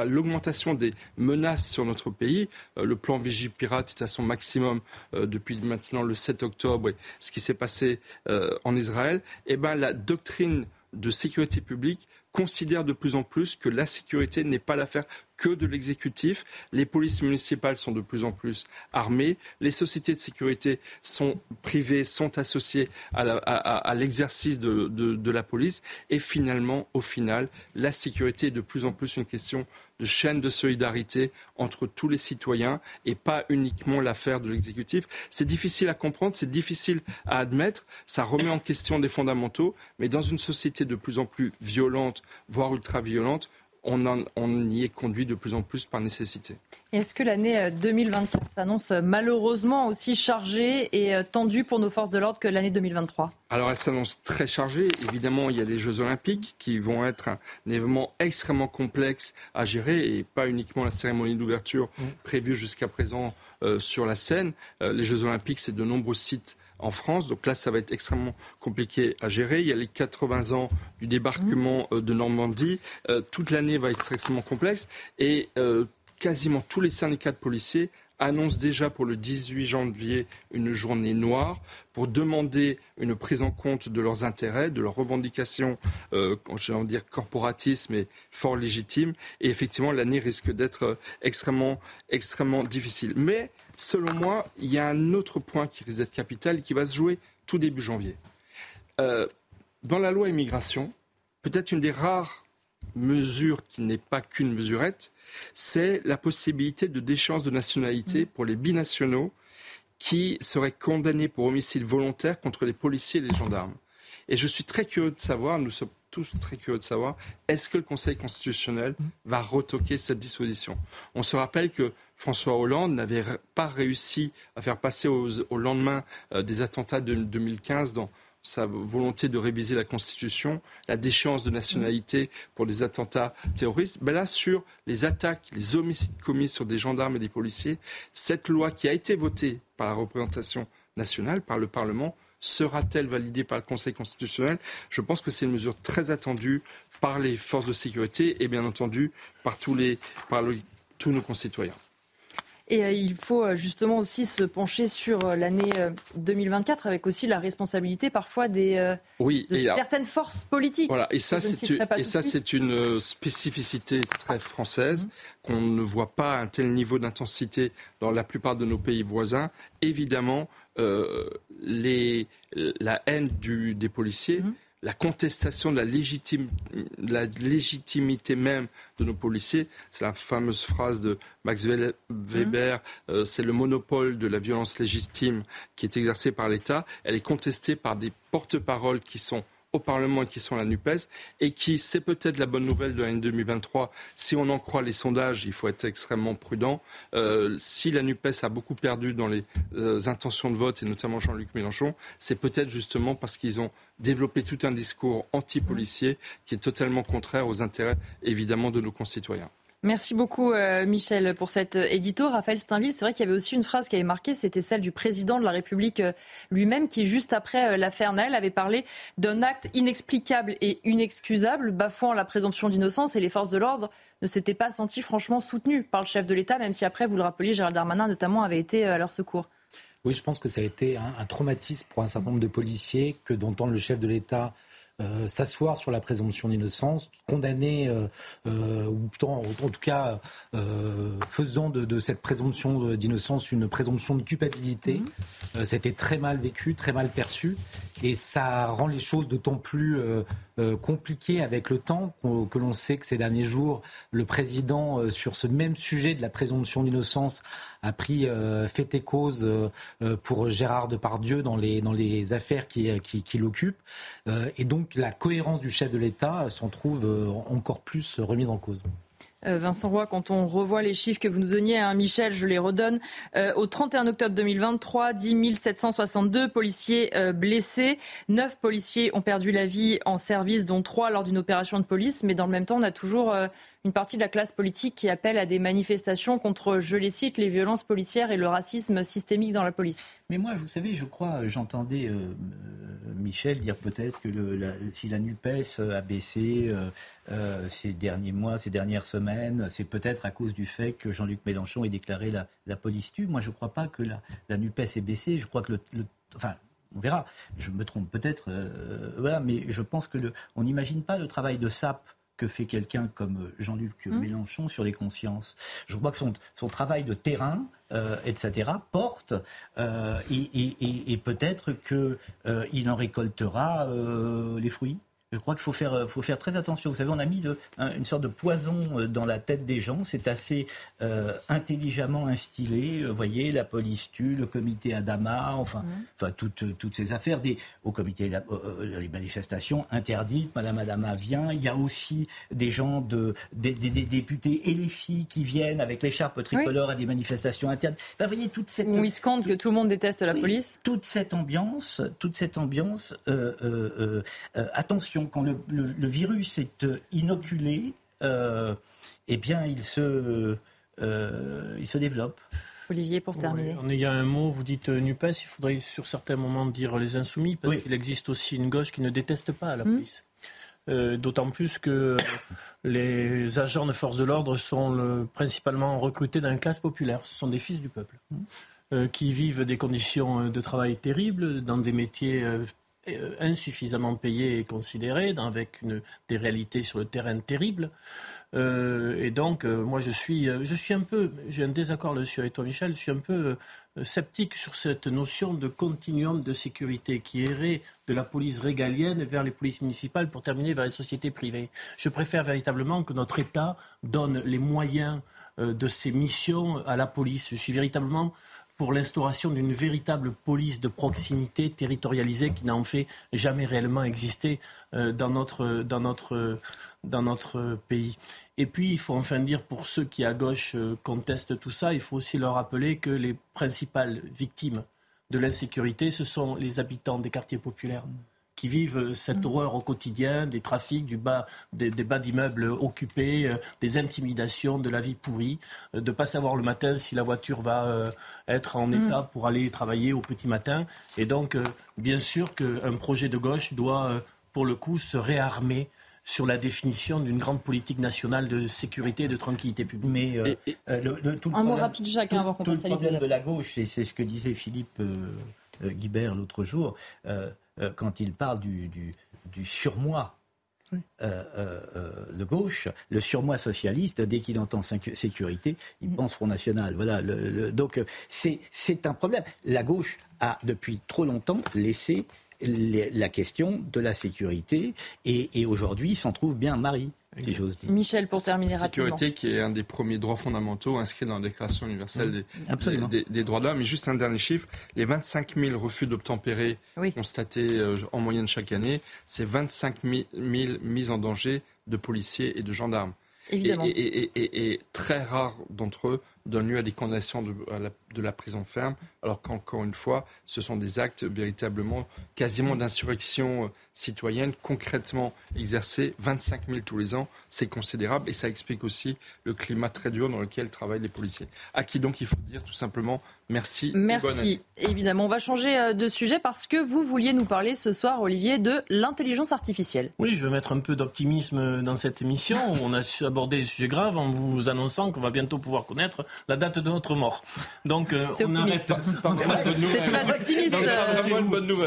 l'augmentation des menaces sur notre pays. Euh, le plan Vigipirate est à son maximum euh, depuis maintenant le 7 octobre, et ce qui s'est passé euh, en Israël. Eh ben, la doctrine de sécurité publique considère de plus en plus que la sécurité n'est pas l'affaire que de l'exécutif. Les polices municipales sont de plus en plus armées. Les sociétés de sécurité sont privées, sont associées à l'exercice de, la police. Et finalement, au final, la sécurité est de plus en plus une question de chaîne de solidarité entre tous les citoyens et pas uniquement l'affaire de l'exécutif. C'est difficile à comprendre, c'est difficile à admettre, ça remet en question des fondamentaux, mais dans une société de plus en plus violente, voire ultra-violente, on, y est conduit de plus en plus par nécessité. Est-ce que l'année 2024 euh, s'annonce euh, malheureusement aussi chargée et euh, tendue pour nos forces de l'ordre que l'année 2023 Alors elle s'annonce très chargée. Évidemment, il y a les Jeux olympiques qui vont être un, événement extrêmement complexe à gérer et pas uniquement la cérémonie d'ouverture mmh. prévue jusqu'à présent sur la scène. les Jeux olympiques, c'est de nombreux sites en France. Donc là, ça va être extrêmement compliqué à gérer. Il y a les 80 ans du débarquement euh, de Normandie. Euh, toute l'année va être extrêmement complexe. Et euh, quasiment tous les syndicats de policiers annoncent déjà pour le 18 janvier une journée noire pour demander une prise en compte de leurs intérêts, de leurs revendications, euh, je vais dire corporatisme et fort légitimes. Et effectivement, l'année risque d'être extrêmement, extrêmement difficile. Mais selon moi, il y a un autre point qui risque d'être capital et qui va se jouer tout début janvier. Euh, dans la loi immigration, peut-être une des rares mesures qui n'est pas qu'une mesurette, c'est la possibilité de déchéance de nationalité mmh. pour les binationaux qui seraient condamnés pour homicide volontaire contre les policiers et les gendarmes. Et je suis très curieux de savoir, nous sommes tous très curieux de savoir, est-ce que le Conseil constitutionnel mmh. va retoquer cette disposition? On se rappelle que François Hollande n'avait pas réussi à faire passer au lendemain euh, des attentats de 2015 dans sa volonté de réviser la Constitution, la déchéance de nationalité pour des attentats terroristes. Ben là, sur les attaques, les homicides commis sur des gendarmes et des policiers, cette loi qui a été votée par la représentation nationale, par le Parlement, sera-t-elle validée par le Conseil constitutionnel? Je pense que c'est une mesure très attendue par les forces de sécurité et bien entendu par tous, les, par tous nos concitoyens. Et euh, il faut euh, justement aussi se pencher sur euh, l'année 2024 avec aussi la responsabilité parfois des oui, de certaines forces politiques. Voilà, et ça c'est une, et ça c'est une spécificité très française mhm. qu'on ne voit pas à un tel niveau d'intensité dans la plupart de nos pays voisins. Évidemment, les, la haine du, des policiers. Mhm la contestation de la, légitime, la, légitimité même de nos policiers. C'est la fameuse phrase de Max Weber, mmh. euh, c'est le monopole de la violence légitime qui est exercée par l'État. Elle est contestée par des porte-paroles qui sont au Parlement et qui sont la NUPES, et qui, c'est peut-être la bonne nouvelle de l'année 2023, si on en croit les sondages, il faut être extrêmement prudent. Euh, si la NUPES a beaucoup perdu dans les euh, intentions de vote, et notamment Jean-Luc Mélenchon, c'est peut-être justement parce qu'ils ont développé tout un discours anti-policier qui est totalement contraire aux intérêts, évidemment, de nos concitoyens. Merci beaucoup, euh, Michel, pour cet euh, édito. Raphaël Steinville, c'est vrai qu'il y avait aussi une phrase qui avait marqué, c'était celle du président de la République euh, lui-même, qui, juste après l'affaire Naël, avait parlé d'un acte inexplicable et inexcusable, bafouant la présomption d'innocence, et les forces de l'ordre ne s'étaient pas senties franchement soutenues par le chef de l'État, même si après, vous le rappeliez, Gérald Darmanin, notamment, avait été à leur secours. Oui, je pense que ça a été un, un traumatisme pour un certain nombre de policiers que d'entendre le chef de l'État euh, s'asseoir sur la présomption d'innocence, condamner, euh, euh, ou en, en, tout cas faisant de, cette présomption d'innocence une présomption de culpabilité. Mmh. a été très mal vécu, très mal perçu, et ça rend les choses d'autant plus compliquées avec le temps que l'on sait que ces derniers jours, le président, sur ce même sujet de la présomption d'innocence, a pris fait et cause pour Gérard Depardieu dans les, dans les affaires qui, qui, l'occupent. et donc, la cohérence du chef de l'État s'en trouve euh, encore plus remise en cause. Euh, Vincent Roy, quand on revoit les chiffres que vous nous donniez, hein, Michel, je les redonne. Euh, au 31 octobre 2023, 10 762 policiers blessés. 9 policiers ont perdu la vie en service, dont 3 lors d'une opération de police. Mais dans le même temps, on a toujours une partie de la classe politique qui appelle à des manifestations contre, je les cite, les violences policières et le racisme systémique dans la police. Mais moi, vous savez, je crois, j'entendais Michel dire peut-être que si la NUPES a baissé euh, euh, ces derniers mois, ces dernières semaines, c'est peut-être à cause du fait que Jean-Luc Mélenchon ait déclaré la, police tue. Moi, je ne crois pas que la, NUPES ait baissé. Je crois que le, enfin, on verra. Je me trompe peut-être, euh, voilà, mais je pense que on n'imagine pas le travail de SAP que fait quelqu'un comme Jean-Luc mmh. Mélenchon sur les consciences. Je crois que son, son travail de terrain, euh, etc., porte, euh, et, et peut-être qu'il en récoltera les fruits. Je crois qu'il faut faire, euh, faut faire très attention. Vous savez, on a mis une sorte de poison euh, dans la tête des gens. C'est assez euh, intelligemment instillé. Vous voyez, la police tue, le comité Adama, enfin, mmh. enfin toutes, toutes ces affaires. Des, au comité, les manifestations interdites, Madame Adama vient. Il y a aussi des gens, de, des, députés et les filles qui viennent avec l'écharpe tricolore à des manifestations interdites. Ben, vous voyez, toute cette... Où ils scandent que tout le monde déteste la police. Toute cette ambiance, toute cette ambiance, attention quand le, virus est euh, inoculé, euh, eh bien, il se, euh, il se développe. Olivier, pour terminer. il y a un mot, vous dites NUPES, il faudrait sur certains moments dire les insoumis, parce qu'il existe aussi une gauche qui ne déteste pas la hmm. police. D'autant plus que les agents de force de l'ordre sont principalement recrutés dans une classe populaire. Ce sont des fils du peuple. Hmm. qui vivent des conditions de travail terribles, dans des métiers euh, insuffisamment payés et considérés, avec des réalités sur le terrain terribles. Euh, et donc, euh, moi, je suis, je suis un peu, j'ai un désaccord là-dessus avec toi, Michel, je suis un peu sceptique sur cette notion de continuum de sécurité qui irait de la police régalienne vers les polices municipales pour terminer vers les sociétés privées. Je préfère véritablement que notre État donne les moyens de ses missions à la police. Je suis véritablement pour l'instauration d'une véritable police de proximité territorialisée qui n'a en fait jamais réellement existé euh, dans, notre, dans, notre, dans notre pays. Et puis, il faut enfin dire, pour ceux qui à gauche euh, contestent tout ça, il faut aussi leur rappeler que les principales victimes de l'insécurité, ce sont les habitants des quartiers populaires qui vivent euh, cette mm. horreur au quotidien, des trafics, du bas, des, bas d'immeubles occupés, euh, des intimidations, de la vie pourrie, euh, de ne pas savoir le matin si la voiture va être en mm. état pour aller travailler au petit matin. Et donc, bien sûr qu'un projet de gauche doit, pour le coup, se réarmer sur la définition d'une grande politique nationale de sécurité et de tranquillité publique. Mais un mot rapide, chacun, avant qu'on passe à Le problème de la gauche, et c'est ce que disait Philippe Guibert l'autre jour, euh, quand il parle du, du, surmoi euh, euh, de gauche, le surmoi socialiste, dès qu'il entend sécurité, il pense Front National. Voilà. donc c'est un problème. La gauche a depuis trop longtemps laissé la question de la sécurité et, et aujourd'hui s'en trouve bien Marie. Michel, pour terminer rapidement. Sécurité qui est un des premiers droits fondamentaux inscrits dans la Déclaration universelle des, droits de l'homme. Mais juste un dernier chiffre, les 25 000 refus d'obtempérer constatés euh, en moyenne chaque année, c'est 25 000 mises en danger de policiers et de gendarmes. Évidemment. Et, très rares d'entre eux donnent lieu à des condamnations de, la, de la prison ferme, alors qu'encore une fois, ce sont des actes véritablement quasiment d'insurrection euh, citoyenne, concrètement exercés 25 000 tous les ans. C'est considérable et ça explique aussi le climat très dur dans lequel travaillent les policiers. À qui donc il faut dire tout simplement Merci. Merci. Évidemment, on va changer euh, de sujet parce que vous vouliez nous parler ce soir, Olivier, de l'intelligence artificielle. Oui, je vais mettre un peu d'optimisme dans cette émission. on a abordé des sujets graves en vous annonçant qu'on va bientôt pouvoir connaître la date de notre mort. Donc, euh, on arrête. C'est très optimiste.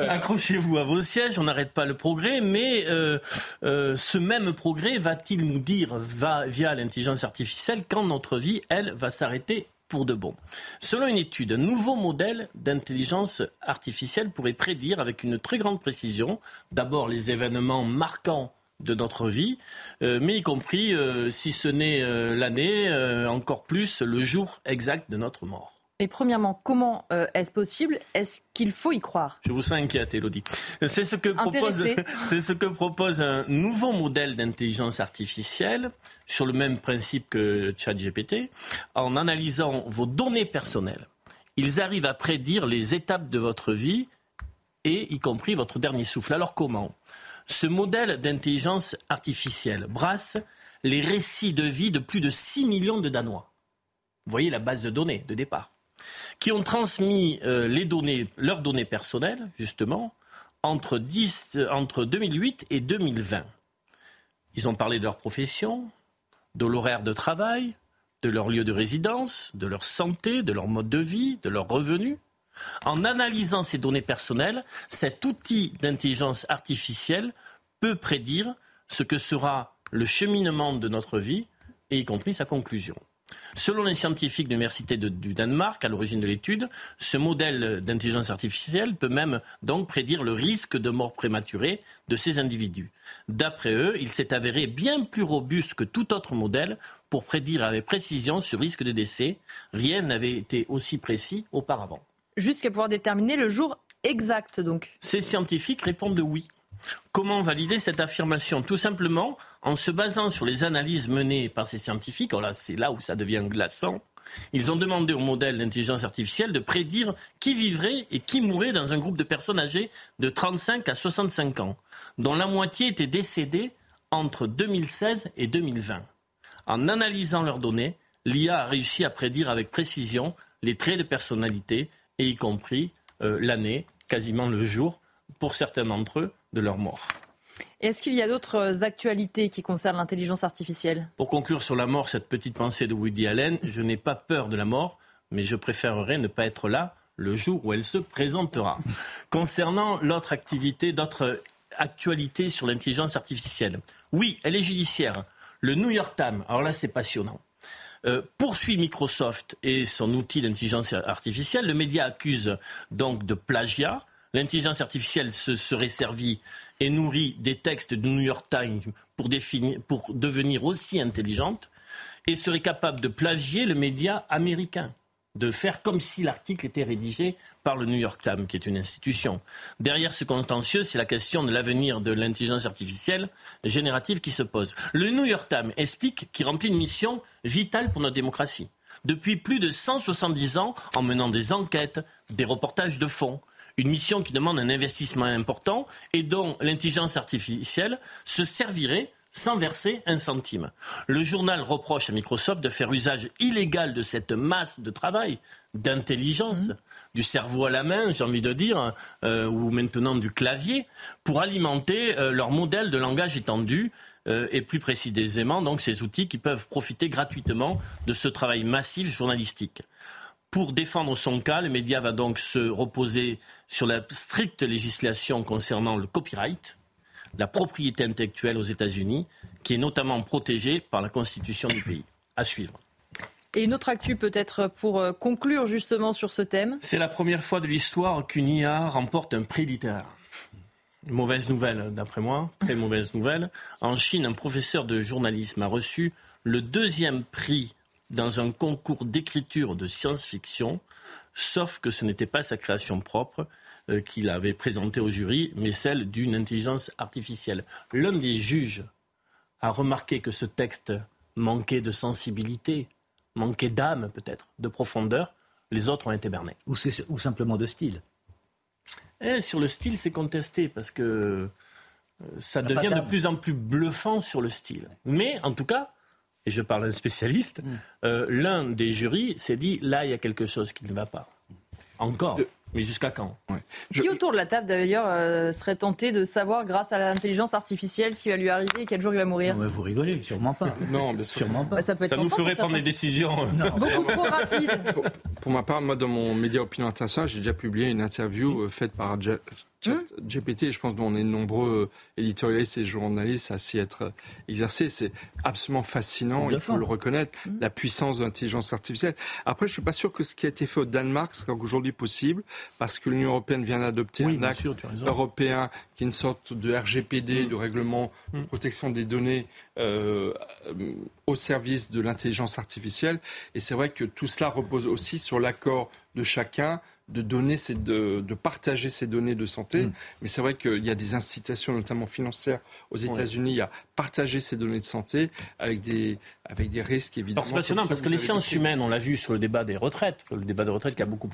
Accrochez-vous à vos sièges. On n'arrête pas le progrès, mais euh, ce même progrès va-t-il nous dire, va via l'intelligence artificielle, quand notre vie, elle, va s'arrêter pour de bon? Selon une étude, un nouveau modèle d'intelligence artificielle pourrait prédire avec une très grande précision d'abord les événements marquants de notre vie, euh, mais y compris, euh, si ce n'est euh, l'année, encore plus le jour exact de notre mort. Mais premièrement, comment est-ce possible? Est-ce qu'il faut y croire? Je vous sens inquiète, Elodie. C'est ce que propose, c'est ce que propose un nouveau modèle d'intelligence artificielle sur le même principe que ChatGPT, en analysant vos données personnelles. Ils arrivent à prédire les étapes de votre vie et y compris votre dernier souffle. Alors comment? Ce modèle d'intelligence artificielle brasse les récits de vie de plus de 6 millions de Danois. Vous voyez la base de données de départ. Qui ont transmis euh, leurs données personnelles, justement, entre, 10, entre 2008 et 2020. Ils ont parlé de leur profession, de l'horaire de travail, de leur lieu de résidence, de leur santé, de leur mode de vie, de leurs revenus. En analysant ces données personnelles, cet outil d'intelligence artificielle peut prédire ce que sera le cheminement de notre vie, et y compris sa conclusion. Selon les scientifiques de l'Université du Danemark, à l'origine de l'étude, ce modèle d'intelligence artificielle peut même donc prédire le risque de mort prématurée de ces individus. D'après eux, il s'est avéré bien plus robuste que tout autre modèle pour prédire avec précision ce risque de décès. Rien n'avait été aussi précis auparavant. Jusqu'à pouvoir déterminer le jour exact, donc. Ces scientifiques répondent oui. Comment valider cette affirmation? Tout simplement en se basant sur les analyses menées par ces scientifiques. C'est là où ça devient glaçant. Ils ont demandé au modèle d'intelligence artificielle de prédire qui vivrait et qui mourrait dans un groupe de personnes âgées de 35 à 65 ans, dont la moitié était décédée entre 2016 et 2020. En analysant leurs données, l'IA a réussi à prédire avec précision les traits de personnalité, et y compris euh, l'année, quasiment le jour, pour certains d'entre eux, de leur mort. Est-ce qu'il y a d'autres actualités qui concernent l'intelligence artificielle? Pour conclure sur la mort, cette petite pensée de Woody Allen, je n'ai pas peur de la mort, mais je préférerais ne pas être là le jour où elle se présentera. Concernant l'autre activité, d'autres actualités sur l'intelligence artificielle. Oui, elle est judiciaire. Le New York Times, alors là c'est passionnant, euh, poursuit Microsoft et son outil d'intelligence artificielle. Le média accuse donc de plagiat. L'intelligence artificielle se serait servie et nourrit des textes du New York Times pour, pour devenir aussi intelligente et serait capable de plagier le média américain, de faire comme si l'article était rédigé par le New York Times, qui est une institution. Derrière ce contentieux, c'est la question de l'avenir de l'intelligence artificielle générative qui se pose. Le New York Times explique qu'il remplit une mission vitale pour notre démocratie. Depuis plus de 170 ans, en menant des enquêtes, des reportages de fond, une mission qui demande un investissement important et dont l'intelligence artificielle se servirait sans verser un centime. Le journal reproche à Microsoft de faire usage illégal de cette masse de travail, d'intelligence, mmh. du cerveau à la main, j'ai envie de dire, euh, ou maintenant du clavier, pour alimenter euh, leur modèle de langage étendu euh, et plus précisément donc ces outils qui peuvent profiter gratuitement de ce travail massif journalistique. Pour défendre son cas, le média va donc se reposer sur la stricte législation concernant le copyright, la propriété intellectuelle aux États-Unis, qui est notamment protégée par la Constitution du pays. À suivre. Et une autre actu peut-être pour euh, conclure justement sur ce thème C'est la première fois de l'histoire qu'une IA remporte un prix littéraire. Mauvaise nouvelle, d'après moi, très mauvaise nouvelle. En Chine, un professeur de journalisme a reçu le deuxième prix dans un concours d'écriture de science-fiction, sauf que ce n'était pas sa création propre euh, qu'il avait présentée au jury, mais celle d'une intelligence artificielle. L'un des juges a remarqué que ce texte manquait de sensibilité, manquait d'âme peut-être, de profondeur. Les autres ont été bernés. Ou, ou simplement de style. Et eh, sur le style, c'est contesté parce que euh, ça devient de plus en plus bluffant sur le style. Mais en tout cas, et je parle d'un spécialiste, mm. euh, l'un des jurys s'est dit là, il y a quelque chose qui ne va pas. Encore. Mais jusqu'à quand? Qui autour de la table d'ailleurs euh, serait tenté de savoir grâce à l'intelligence artificielle ce qui va lui arriver et quel jour il va mourir? Non, Vous rigolez, sûrement pas. non, bien sûrement pas. Bah, ça, nous ferait prendre des décisions euh, beaucoup trop rapides. Pour, ma part, moi dans mon média Opinion International, j'ai déjà publié une interview faite par Hum? GPT, je pense qu'on est nombreux éditorialistes et journalistes à s'y être exercés. C'est absolument fascinant, il faut le reconnaître, hum. la puissance de l'intelligence artificielle. Après, je suis pas sûr que ce qui a été fait au Danemark sera aujourd'hui possible, parce que l'Union européenne vient d'adopter un acte européen qui est une sorte de RGPD, hum. de règlement de protection des données euh, au service de l'intelligence artificielle. Et c'est vrai que tout cela repose aussi sur l'accord de chacun de donner ces, de, de, partager ces données de santé. Mm. Mais c'est vrai qu'il y a des incitations, notamment financières, aux États-Unis à partager ces données de santé avec des, avec des risques évidemment. C'est passionnant parce que les sciences humaines, on l'a vu sur le débat des retraites, le débat des retraites qui a beaucoup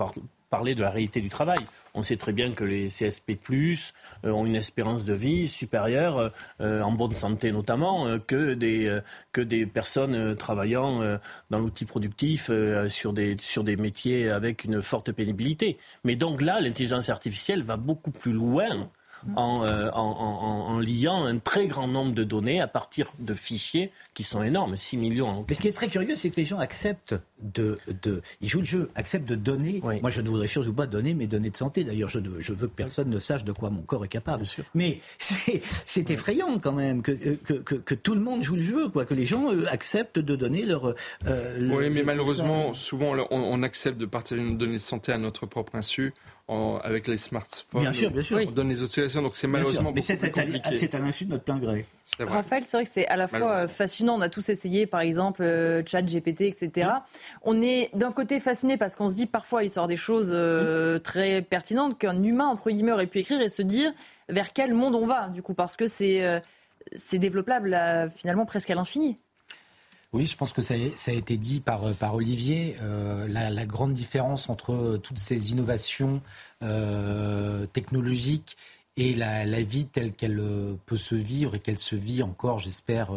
parlé de la réalité du travail. On sait très bien que les CSP+, euh, ont une espérance de vie supérieure, euh, en bonne santé notamment, euh, que, des, que des personnes travaillant dans l'outil productif sur, des, sur des métiers avec une forte pénibilité. Mais donc là, l'intelligence artificielle va beaucoup plus loin en, en, liant un très grand nombre de données à partir de fichiers qui sont énormes, 6 millions. Mais ce qui est très curieux, c'est que les gens acceptent de, de, Ils jouent le jeu, acceptent de donner. Moi, je ne voudrais surtout pas donner mes données de santé. D'ailleurs, je, je, veux que personne ne sache de quoi mon corps est capable. Sûr. Mais c'est effrayant quand même que que, que, que, tout le monde joue le jeu, quoi. Que les gens acceptent de donner leur. Euh, oui, mais malheureusement, souvent, on, on, accepte de partager nos données de santé à notre propre insu avec les smartphones. Bien sûr, bien sûr. On donne les autorisations, donc c'est malheureusement Mais c'est à, l'insu de notre plein gré. Raphaël, c'est vrai que c'est à la fois euh, fascinant. On a tous essayé, par exemple, euh, chat, GPT, etc. On est d'un côté fasciné parce qu'on se dit parfois il sort des choses euh, très pertinentes qu'un humain, entre guillemets, aurait pu écrire et se dire vers quel monde on va, du coup, parce que c'est c'est développable finalement presque à l'infini. Oui, je pense que ça, a été dit par, par Olivier. Euh, la, grande différence entre toutes ces innovations euh, technologiques et la, vie telle qu'elle euh, peut se vivre et qu'elle se vit encore, j'espère,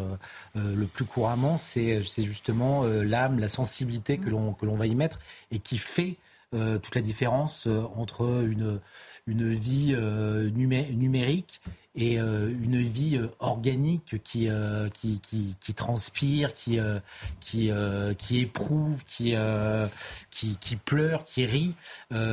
le plus couramment, c'est justement l'âme, la sensibilité que l'on va y mettre et qui fait toute la différence entre une, une vie numérique et euh, une vie euh, organique qui, euh, qui, qui, qui, transpire, qui, qui, qui éprouve, qui, qui, qui, pleure, qui rit.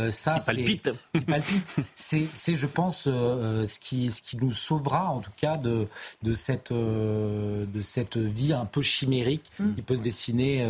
ça, qui palpite. Qui palpite. C'est, c'est, je pense, ce, qui, ce qui nous sauvera, en tout cas, de, de, cette, de cette vie un peu chimérique mm. qui peut se dessiner.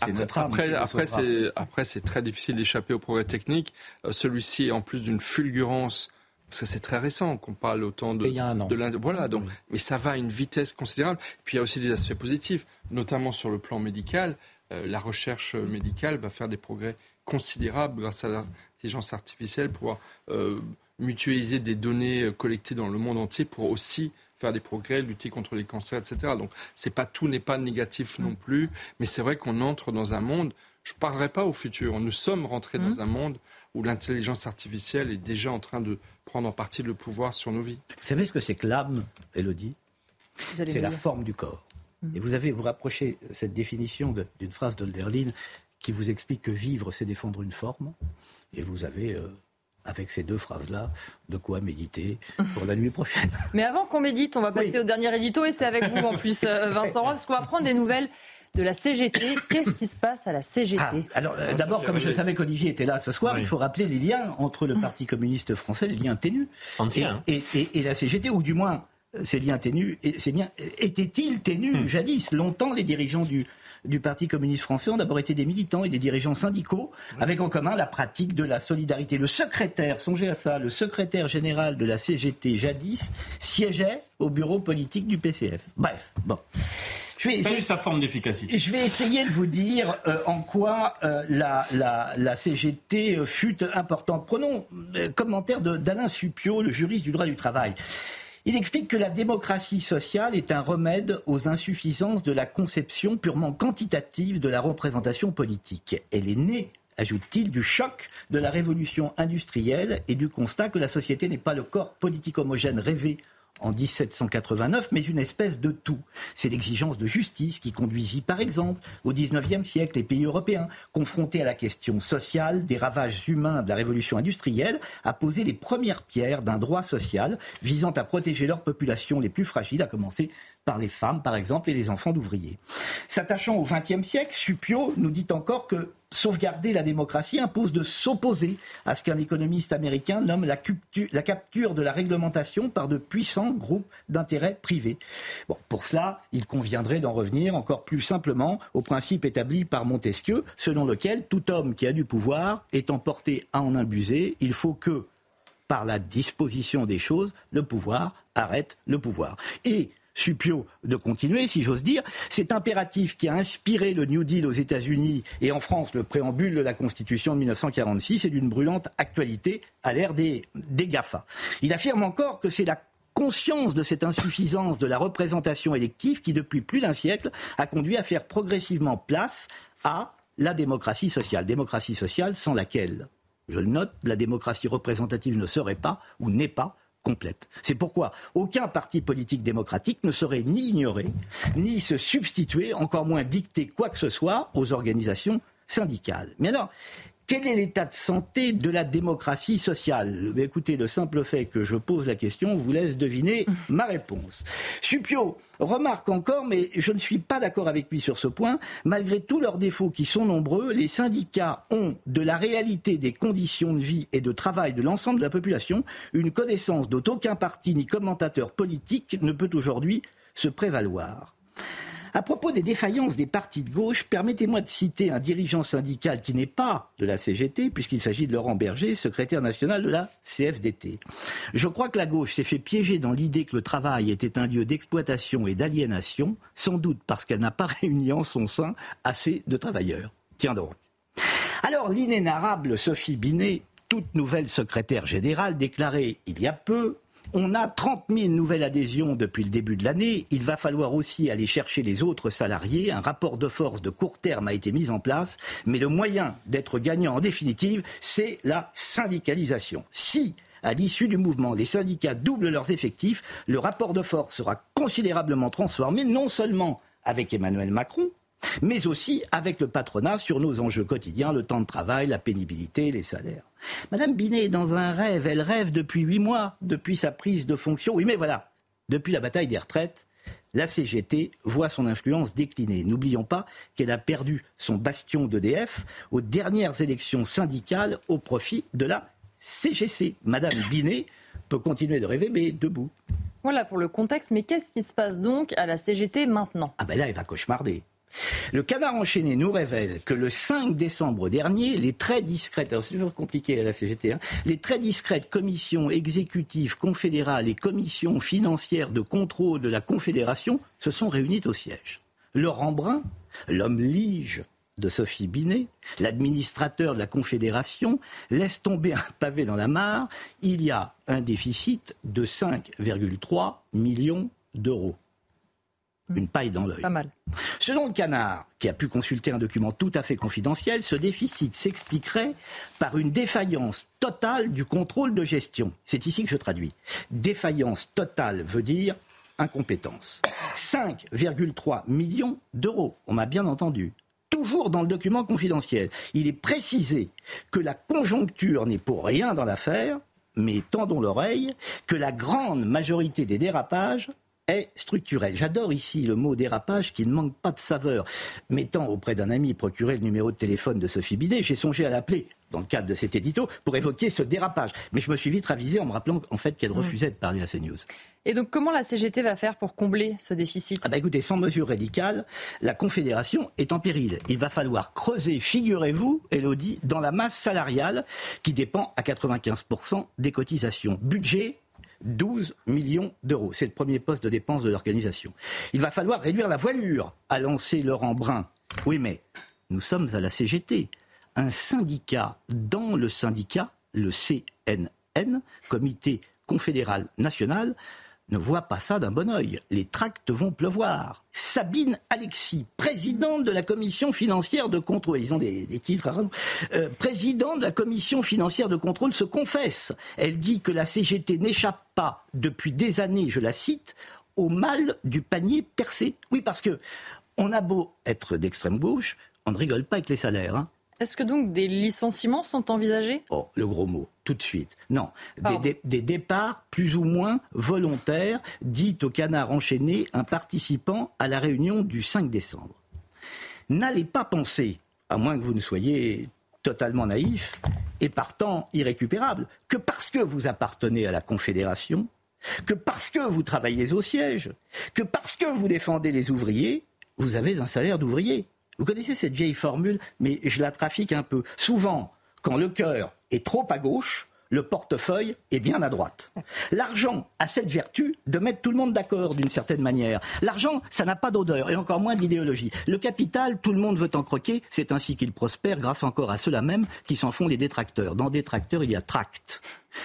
Après, après, c'est, après, c'est très difficile d'échapper au progrès technique. celui-ci, en plus d'une fulgurance parce que c'est très récent qu'on parle autant de. Il y a un an. De voilà, donc, mais ça va à une vitesse considérable. Puis il y a aussi des aspects positifs, notamment sur le plan médical. Euh, la recherche médicale va faire des progrès considérables grâce à l'intelligence artificielle pour euh, mutualiser des données euh, collectées dans le monde entier pour aussi faire des progrès, lutter contre les cancers, etc. Donc c'est pas tout n'est pas négatif non plus, mais c'est vrai qu'on entre dans un monde. Je ne parlerai pas au futur. Nous sommes rentrés dans mmh. un monde où l'intelligence artificielle est déjà en train de prendre en partie le pouvoir sur nos vies. Vous savez ce que c'est que l'âme, Elodie? C'est la forme du corps. Mhm. Et vous avez vous rapproché cette définition d'une phrase d'Olderlin qui vous explique que vivre, c'est défendre une forme. Et vous avez, euh, avec ces deux phrases-là, de quoi méditer pour la nuit prochaine. Mais avant qu'on médite, on va passer au dernier édito et c'est avec vous en plus, euh, Vincent Roy, parce qu'on va prendre des nouvelles de la CGT. Qu'est-ce qui se passe à la CGT ah, Alors, euh, d'abord, comme je savais qu'Olivier était là ce soir, il faut rappeler les liens entre le Parti communiste français, les liens ténus, et, et, la CGT, ou du moins ces liens ténus, c'est bien, étaient-ils ténus hmm. jadis? Longtemps, les dirigeants du, du Parti communiste français ont d'abord été des militants et des dirigeants syndicaux, avec en commun la pratique de la solidarité. Le secrétaire, songez à ça, le secrétaire général de la CGT jadis siégeait au bureau politique du PCF. Bref, bon. Je vais essayer, sa forme d'efficacité. Je vais essayer de vous dire euh, en quoi euh, la, la, la, CGT euh, fut importante. Prenons le commentaire d'Alain Supio, le juriste du droit du travail. Il explique que la démocratie sociale est un remède aux insuffisances de la conception purement quantitative de la représentation politique. Elle est née ajoute-t-il, du choc de la révolution industrielle et du constat que la société n'est pas le corps politique homogène rêvé en 1789, mais une espèce de tout. C'est l'exigence de justice qui conduisit, par exemple, au XIXe siècle les pays européens, confrontés à la question sociale des ravages humains de la révolution industrielle, à poser les premières pierres d'un droit social visant à protéger leurs populations les plus fragiles, à commencer par les femmes, par exemple, et les enfants d'ouvriers. S'attachant au XXe siècle, Supio nous dit encore que sauvegarder la démocratie impose de s'opposer à ce qu'un économiste américain nomme la, capture de la réglementation par de puissants groupes d'intérêts privés. Pour cela, il conviendrait d'en revenir encore plus simplement au principe établi par Montesquieu, selon lequel tout homme qui a du pouvoir étant porté à en imbuser, il faut que, par la disposition des choses, le pouvoir arrête le pouvoir. Et Supio de continuer, si j'ose dire. Cet impératif qui a inspiré le New Deal aux États-Unis et en France le préambule de la Constitution de 1946 est d'une brûlante actualité à l'ère des, des GAFA. Il affirme encore que c'est la conscience de cette insuffisance de la représentation élective qui, depuis plus d'un siècle, a conduit à faire progressivement place à la démocratie sociale. Démocratie sociale sans laquelle, je le note, la démocratie représentative ne serait pas ou n'est pas C'est pourquoi aucun parti politique démocratique ne saurait ni ignorer, ni se substituer, encore moins dicter quoi que ce soit aux organisations syndicales. Quel est l'état de santé de la démocratie sociale? Écoutez, le simple fait que je pose la question vous laisse deviner ma réponse. Supio remarque encore, mais je ne suis pas d'accord avec lui sur ce point, malgré tous leurs défauts qui sont nombreux, les syndicats ont de la réalité des conditions de vie et de travail de l'ensemble de la population une connaissance dont aucun parti ni commentateur politique ne peut aujourd'hui se prévaloir. À propos des défaillances des partis de gauche, permettez-moi de citer un dirigeant syndical qui n'est pas de la CGT, puisqu'il s'agit de Laurent Berger, secrétaire national de la CFDT. Je crois que la gauche s'est fait piéger dans l'idée que le travail était un lieu d'exploitation et d'aliénation, sans doute parce qu'elle n'a pas réuni en son sein assez de travailleurs. Tiens donc. Alors l'inénarrable Sophie Binet, toute nouvelle secrétaire générale, déclarait il y a peu on a 30 000 nouvelles adhésions depuis le début de l'année. Il va falloir aussi aller chercher les autres salariés. Un rapport de force de court terme a été mis en place. Mais le moyen d'être gagnant en définitive, c'est la syndicalisation. Si à l'issue du mouvement, les syndicats doublent leurs effectifs, le rapport de force sera considérablement transformé, non seulement avec Emmanuel Macron, mais aussi avec le patronat sur nos enjeux quotidiens, le temps de travail, la pénibilité, les salaires. Madame Binet est dans un rêve, elle rêve depuis huit mois, depuis sa prise de fonction. Oui, mais voilà, depuis la bataille des retraites, la CGT voit son influence décliner. N'oublions pas qu'elle a perdu son bastion d'EDF aux dernières élections syndicales au profit de la CGC. Madame Binet peut continuer de rêver, mais debout. Voilà pour le contexte, mais qu'est-ce qui se passe donc à la CGT maintenant? Ah ben là, elle va cauchemarder. Le canard enchaîné nous révèle que le 5 décembre dernier, les très discrètes, alors c'est toujours compliqué à la CGT, les très discrètes commissions exécutives confédérales et commissions financières de contrôle de la Confédération se sont réunies au siège. Laurent Brun, l'homme lige de Sophie Binet, l'administrateur de la Confédération, laisse tomber un pavé dans la mare. Il y a un déficit de 5,3 millions d'euros une paille dans l'œil. Pas mal. Selon le canard, qui a pu consulter un document tout à fait confidentiel, ce déficit s'expliquerait par une défaillance totale du contrôle de gestion. C'est ici que je traduis. Défaillance totale veut dire incompétence. 5,3 millions d'euros, on m'a bien entendu. Toujours dans le document confidentiel, il est précisé que la conjoncture n'est pour rien dans l'affaire, mais tendons l'oreille, que la grande majorité des dérapages est structurel. J'adore ici le mot dérapage qui ne manque pas de saveur. Mettant auprès d'un ami procuré le numéro de téléphone de Sophie Bidet, j'ai songé à l'appeler dans le cadre de cet édito pour évoquer ce dérapage. Mais je me suis vite ravisé en me rappelant en fait qu'elle refusait de parler à CNews. Et donc comment la CGT va faire pour combler ce déficit? Ah bah Écoutez, sans mesure radicale, la Confédération est en péril. Il va falloir creuser, figurez-vous, Elodie, dans la masse salariale qui dépend à 95% des cotisations. Budget 12 millions d'euros. C'est le premier poste de dépense de l'organisation. Il va falloir réduire la voilure, a lancé Laurent Brun. Oui, mais nous sommes à la CGT. Un syndicat dans le syndicat, le CNN, Comité confédéral national, ne voit pas ça d'un bon oeil. Les tracts vont pleuvoir. Sabine Alexis, présidente de la commission financière de contrôle, ils ont des, titres, euh, présidente de la commission financière de contrôle, se confesse. Elle dit que la CGT n'échappe pas depuis des années, je la cite, au mal du panier percé. Oui, parce que on a beau être d'extrême gauche, on ne rigole pas avec les salaires. Hein. Est-ce que donc des licenciements sont envisagés? Oh, le gros mot, tout de suite. Non, des, départs plus ou moins volontaires, dit au canard enchaîné un participant à la réunion du 5 décembre. N'allez pas penser, à moins que vous ne soyez totalement naïf et partant irrécupérable, que parce que vous appartenez à la Confédération, que parce que vous travaillez au siège, que parce que vous défendez les ouvriers, vous avez un salaire d'ouvrier. Vous connaissez cette vieille formule, mais je la trafique un peu. Souvent, quand le cœur est trop à gauche, le portefeuille est bien à droite. L'argent a cette vertu de mettre tout le monde d'accord d'une certaine manière. L'argent, ça n'a pas d'odeur et encore moins d'idéologie. Le capital, tout le monde veut en croquer, c'est ainsi qu'il prospère grâce encore à ceux-là même qui s'en font les détracteurs. Dans détracteurs, il y a tract.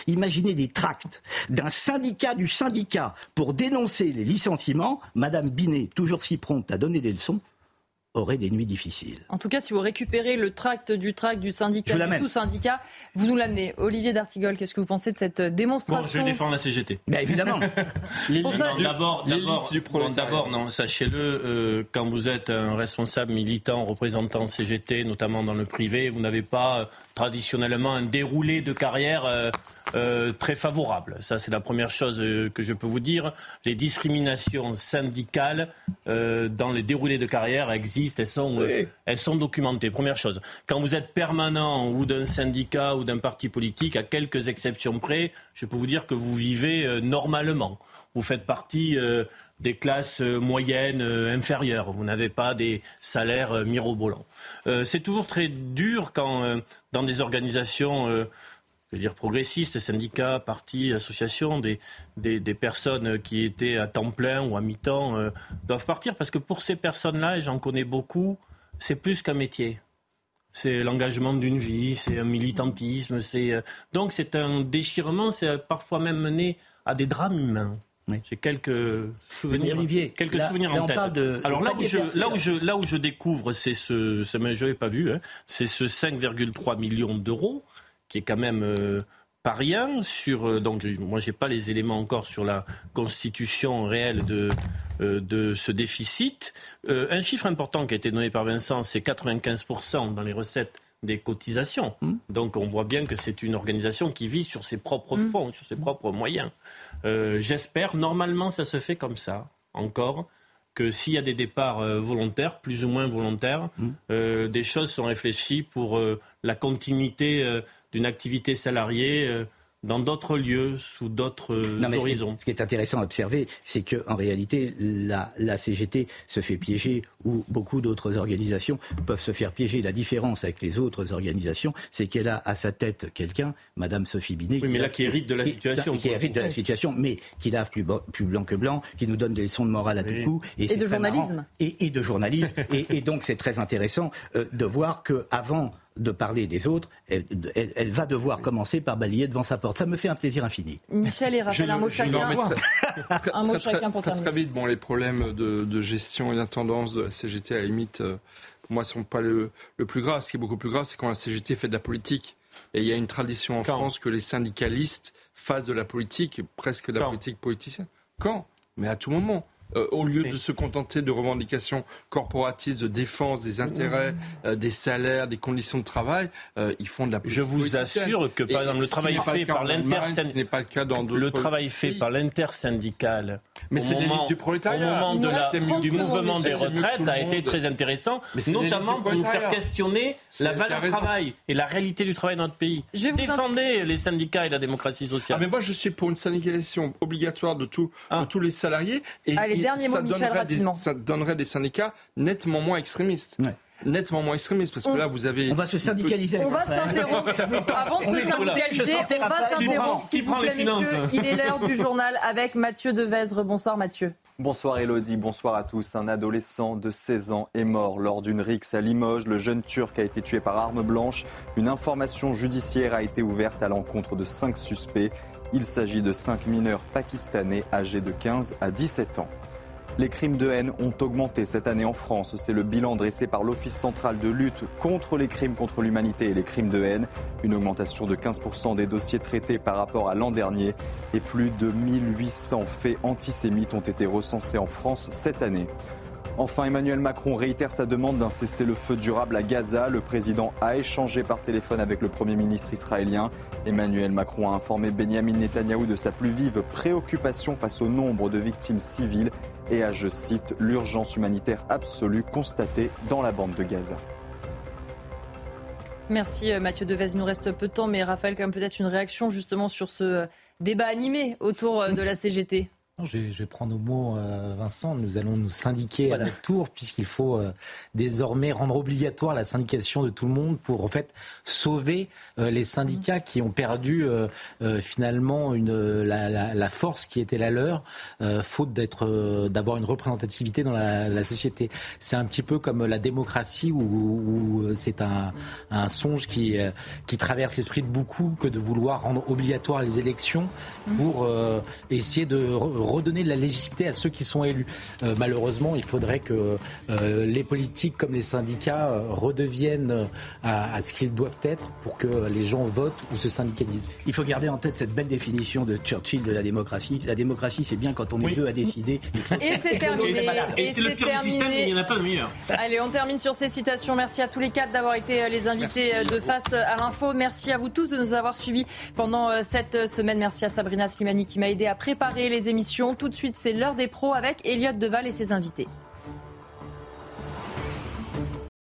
Imaginez des tracts d'un syndicat du syndicat pour dénoncer les licenciements. Madame Binet, toujours si prompte à donner des leçons, auraient des nuits difficiles. En tout cas, si vous récupérez le tract du tract du syndicat, du sous-syndicat, vous nous l'amenez. Olivier D'Artigol, qu'est-ce que vous pensez de cette démonstration? Bon, Je défends la CGT. Bien évidemment. D'abord, d'abord, non, sachez-le, euh, quand vous êtes un responsable militant représentant CGT, notamment dans le privé, vous n'avez pas euh, traditionnellement un déroulé de carrière euh, euh, très favorable. Ça, c'est la première chose euh, que je peux vous dire. Les discriminations syndicales euh, dans les déroulés de carrière existent, elles sont, elles sont documentées. Première chose. Quand vous êtes permanent ou d'un syndicat ou d'un parti politique, à quelques exceptions près, je peux vous dire que vous vivez normalement. Vous faites partie des classes moyennes inférieures. Vous n'avez pas des salaires mirobolants. c'est toujours très dur quand, dans des organisations je veux dire progressistes, syndicats, partis, associations, des, des, personnes qui étaient à temps plein ou à mi-temps euh, doivent partir parce que pour ces personnes-là, et j'en connais beaucoup, c'est plus qu'un métier. C'est l'engagement d'une vie, c'est un militantisme, c'est euh, donc c'est un déchirement, c'est parfois même mené à des drames humains. J'ai quelques souvenirs, Olivier, quelques souvenirs en tête. Alors là où, je, là où, je, là où je découvre, c'est ce, je n'avais pas vu, hein, c'est ce 5,3 millions d'euros qui est quand même euh, pas rien sur euh, donc moi j'ai pas les éléments encore sur la constitution réelle de euh, de ce déficit. un chiffre important qui a été donné par Vincent, c'est 95% dans les recettes des cotisations. Mmh. Donc on voit bien que c'est une organisation qui vit sur ses propres mmh. fonds, sur ses propres moyens. J'espère, normalement ça se fait comme ça, encore, que s'il y a des départs volontaires, plus ou moins volontaires, mmh. des choses sont réfléchies pour la continuité d'une activité salariée euh, dans d'autres lieux, sous d'autres horizons. Ce qui, est, intéressant à observer, c'est qu'en réalité, la, la, CGT se fait piéger, ou beaucoup d'autres organisations peuvent se faire piéger. La différence avec les autres organisations, c'est qu'elle a à sa tête quelqu'un, Madame Sophie Binet, oui, mais là, qui hérite de la situation. Qui, hérite de la situation, mais qui lave plus, plus, blanc que blanc, qui nous donne des leçons de morale à tout coup. Et, de journalisme. Et, de journalisme. et, donc, c'est très intéressant euh, de voir qu'avant de parler des autres, elle, va devoir commencer par balayer devant sa porte. Ça me fait un plaisir infini. Michel et Raphaël, un mot chacun. un mot chacun pour terminer. Très, vite, bon, les problèmes de, gestion et d'intendance de la CGT, à la limite, euh, pour moi, ne sont pas le, plus grave. Ce qui est beaucoup plus grave, c'est quand la CGT fait de la politique. Et il y a une tradition en France que les syndicalistes fassent de la politique, presque de la politique politicienne. Quand? Mais à tout moment. Euh, au lieu de se contenter de revendications corporatistes, de défense des intérêts, euh, des salaires, des conditions de travail, euh, ils font de la Je vous assure que, par exemple, le travail fait par l'intersyndicale, n'est pas le cas dans Le travail fait par l'intersyndicale, mais c'est l'élite du prolétariat. Au moment de du mouvement des retraites a été très intéressant, notamment pour nous faire questionner la valeur du travail et la réalité du travail dans notre pays. Je Défendez les syndicats et la démocratie sociale. Ah, mais moi, je suis pour une syndicalisation obligatoire de, tout, ah. tous les salariés. Et, ça, donnerait des, ça donnerait des syndicats nettement moins extrémistes. nettement moins extrémistes parce que là vous avez on va se syndicaliser on va s'interrompre avant de se syndicaliser on va s'interrompre s'il vous plaît messieurs il est l'heure du journal avec Mathieu Devezre bonsoir Mathieu Bonsoir Elodie, bonsoir à tous. Un adolescent de 16 ans est mort lors d'une rixe à Limoges. Le jeune Turc a été tué par arme blanche. Une information judiciaire a été ouverte à l'encontre de cinq suspects. Il s'agit de cinq mineurs pakistanais âgés de 15 à 17 ans. Les crimes de haine ont augmenté cette année en France. C'est le bilan dressé par l'Office central de lutte contre les crimes contre l'humanité et les crimes de haine. Une augmentation de 15% des dossiers traités par rapport à l'an dernier. Et plus de 1800 faits antisémites ont été recensés en France cette année. Enfin, Emmanuel Macron réitère sa demande d'un cessez-le-feu durable à Gaza. Le président a échangé par téléphone avec le Premier ministre israélien. Emmanuel Macron a informé Benjamin Netanyahou de sa plus vive préoccupation face au nombre de victimes civiles et à, je cite, l'urgence humanitaire absolue constatée dans la bande de Gaza. Merci euh, Mathieu Devez. Il nous reste peu de temps, mais Raphaël, quand même peut-être une réaction justement sur ce euh, débat animé autour euh, de la CGT. Je vais, prendre au mot euh, Vincent. Nous allons nous syndiquer à notre tour puisqu'il faut euh, désormais rendre obligatoire la syndication de tout le monde pour en fait sauver euh, les syndicats qui ont perdu finalement une, la, force qui était la leur, faute d'être d'avoir une représentativité dans la, société. C'est un petit peu comme la démocratie où, c'est un, un, songe qui, qui traverse l'esprit de beaucoup que de vouloir rendre obligatoire les élections pour essayer de redonner de la légitimité à ceux qui sont élus. malheureusement, il faudrait que les politiques comme les syndicats redeviennent à, ce qu'ils doivent être pour que les gens votent ou se syndicalisent. Il faut garder en tête cette belle définition de Churchill de la démocratie. La démocratie, c'est bien quand on est deux à décider. Et c'est terminé. Et, c'est le pire système, il n'y en a pas de meilleur. Allez, on termine sur ces citations. Merci à tous les quatre d'avoir été les invités de face à l'info. Merci à vous tous de nous avoir suivis pendant cette semaine. Merci à Sabrina Slimani qui m'a aidé à préparer les émissions. Tout de suite, c'est l'heure des pros avec Elliot Deval et ses invités.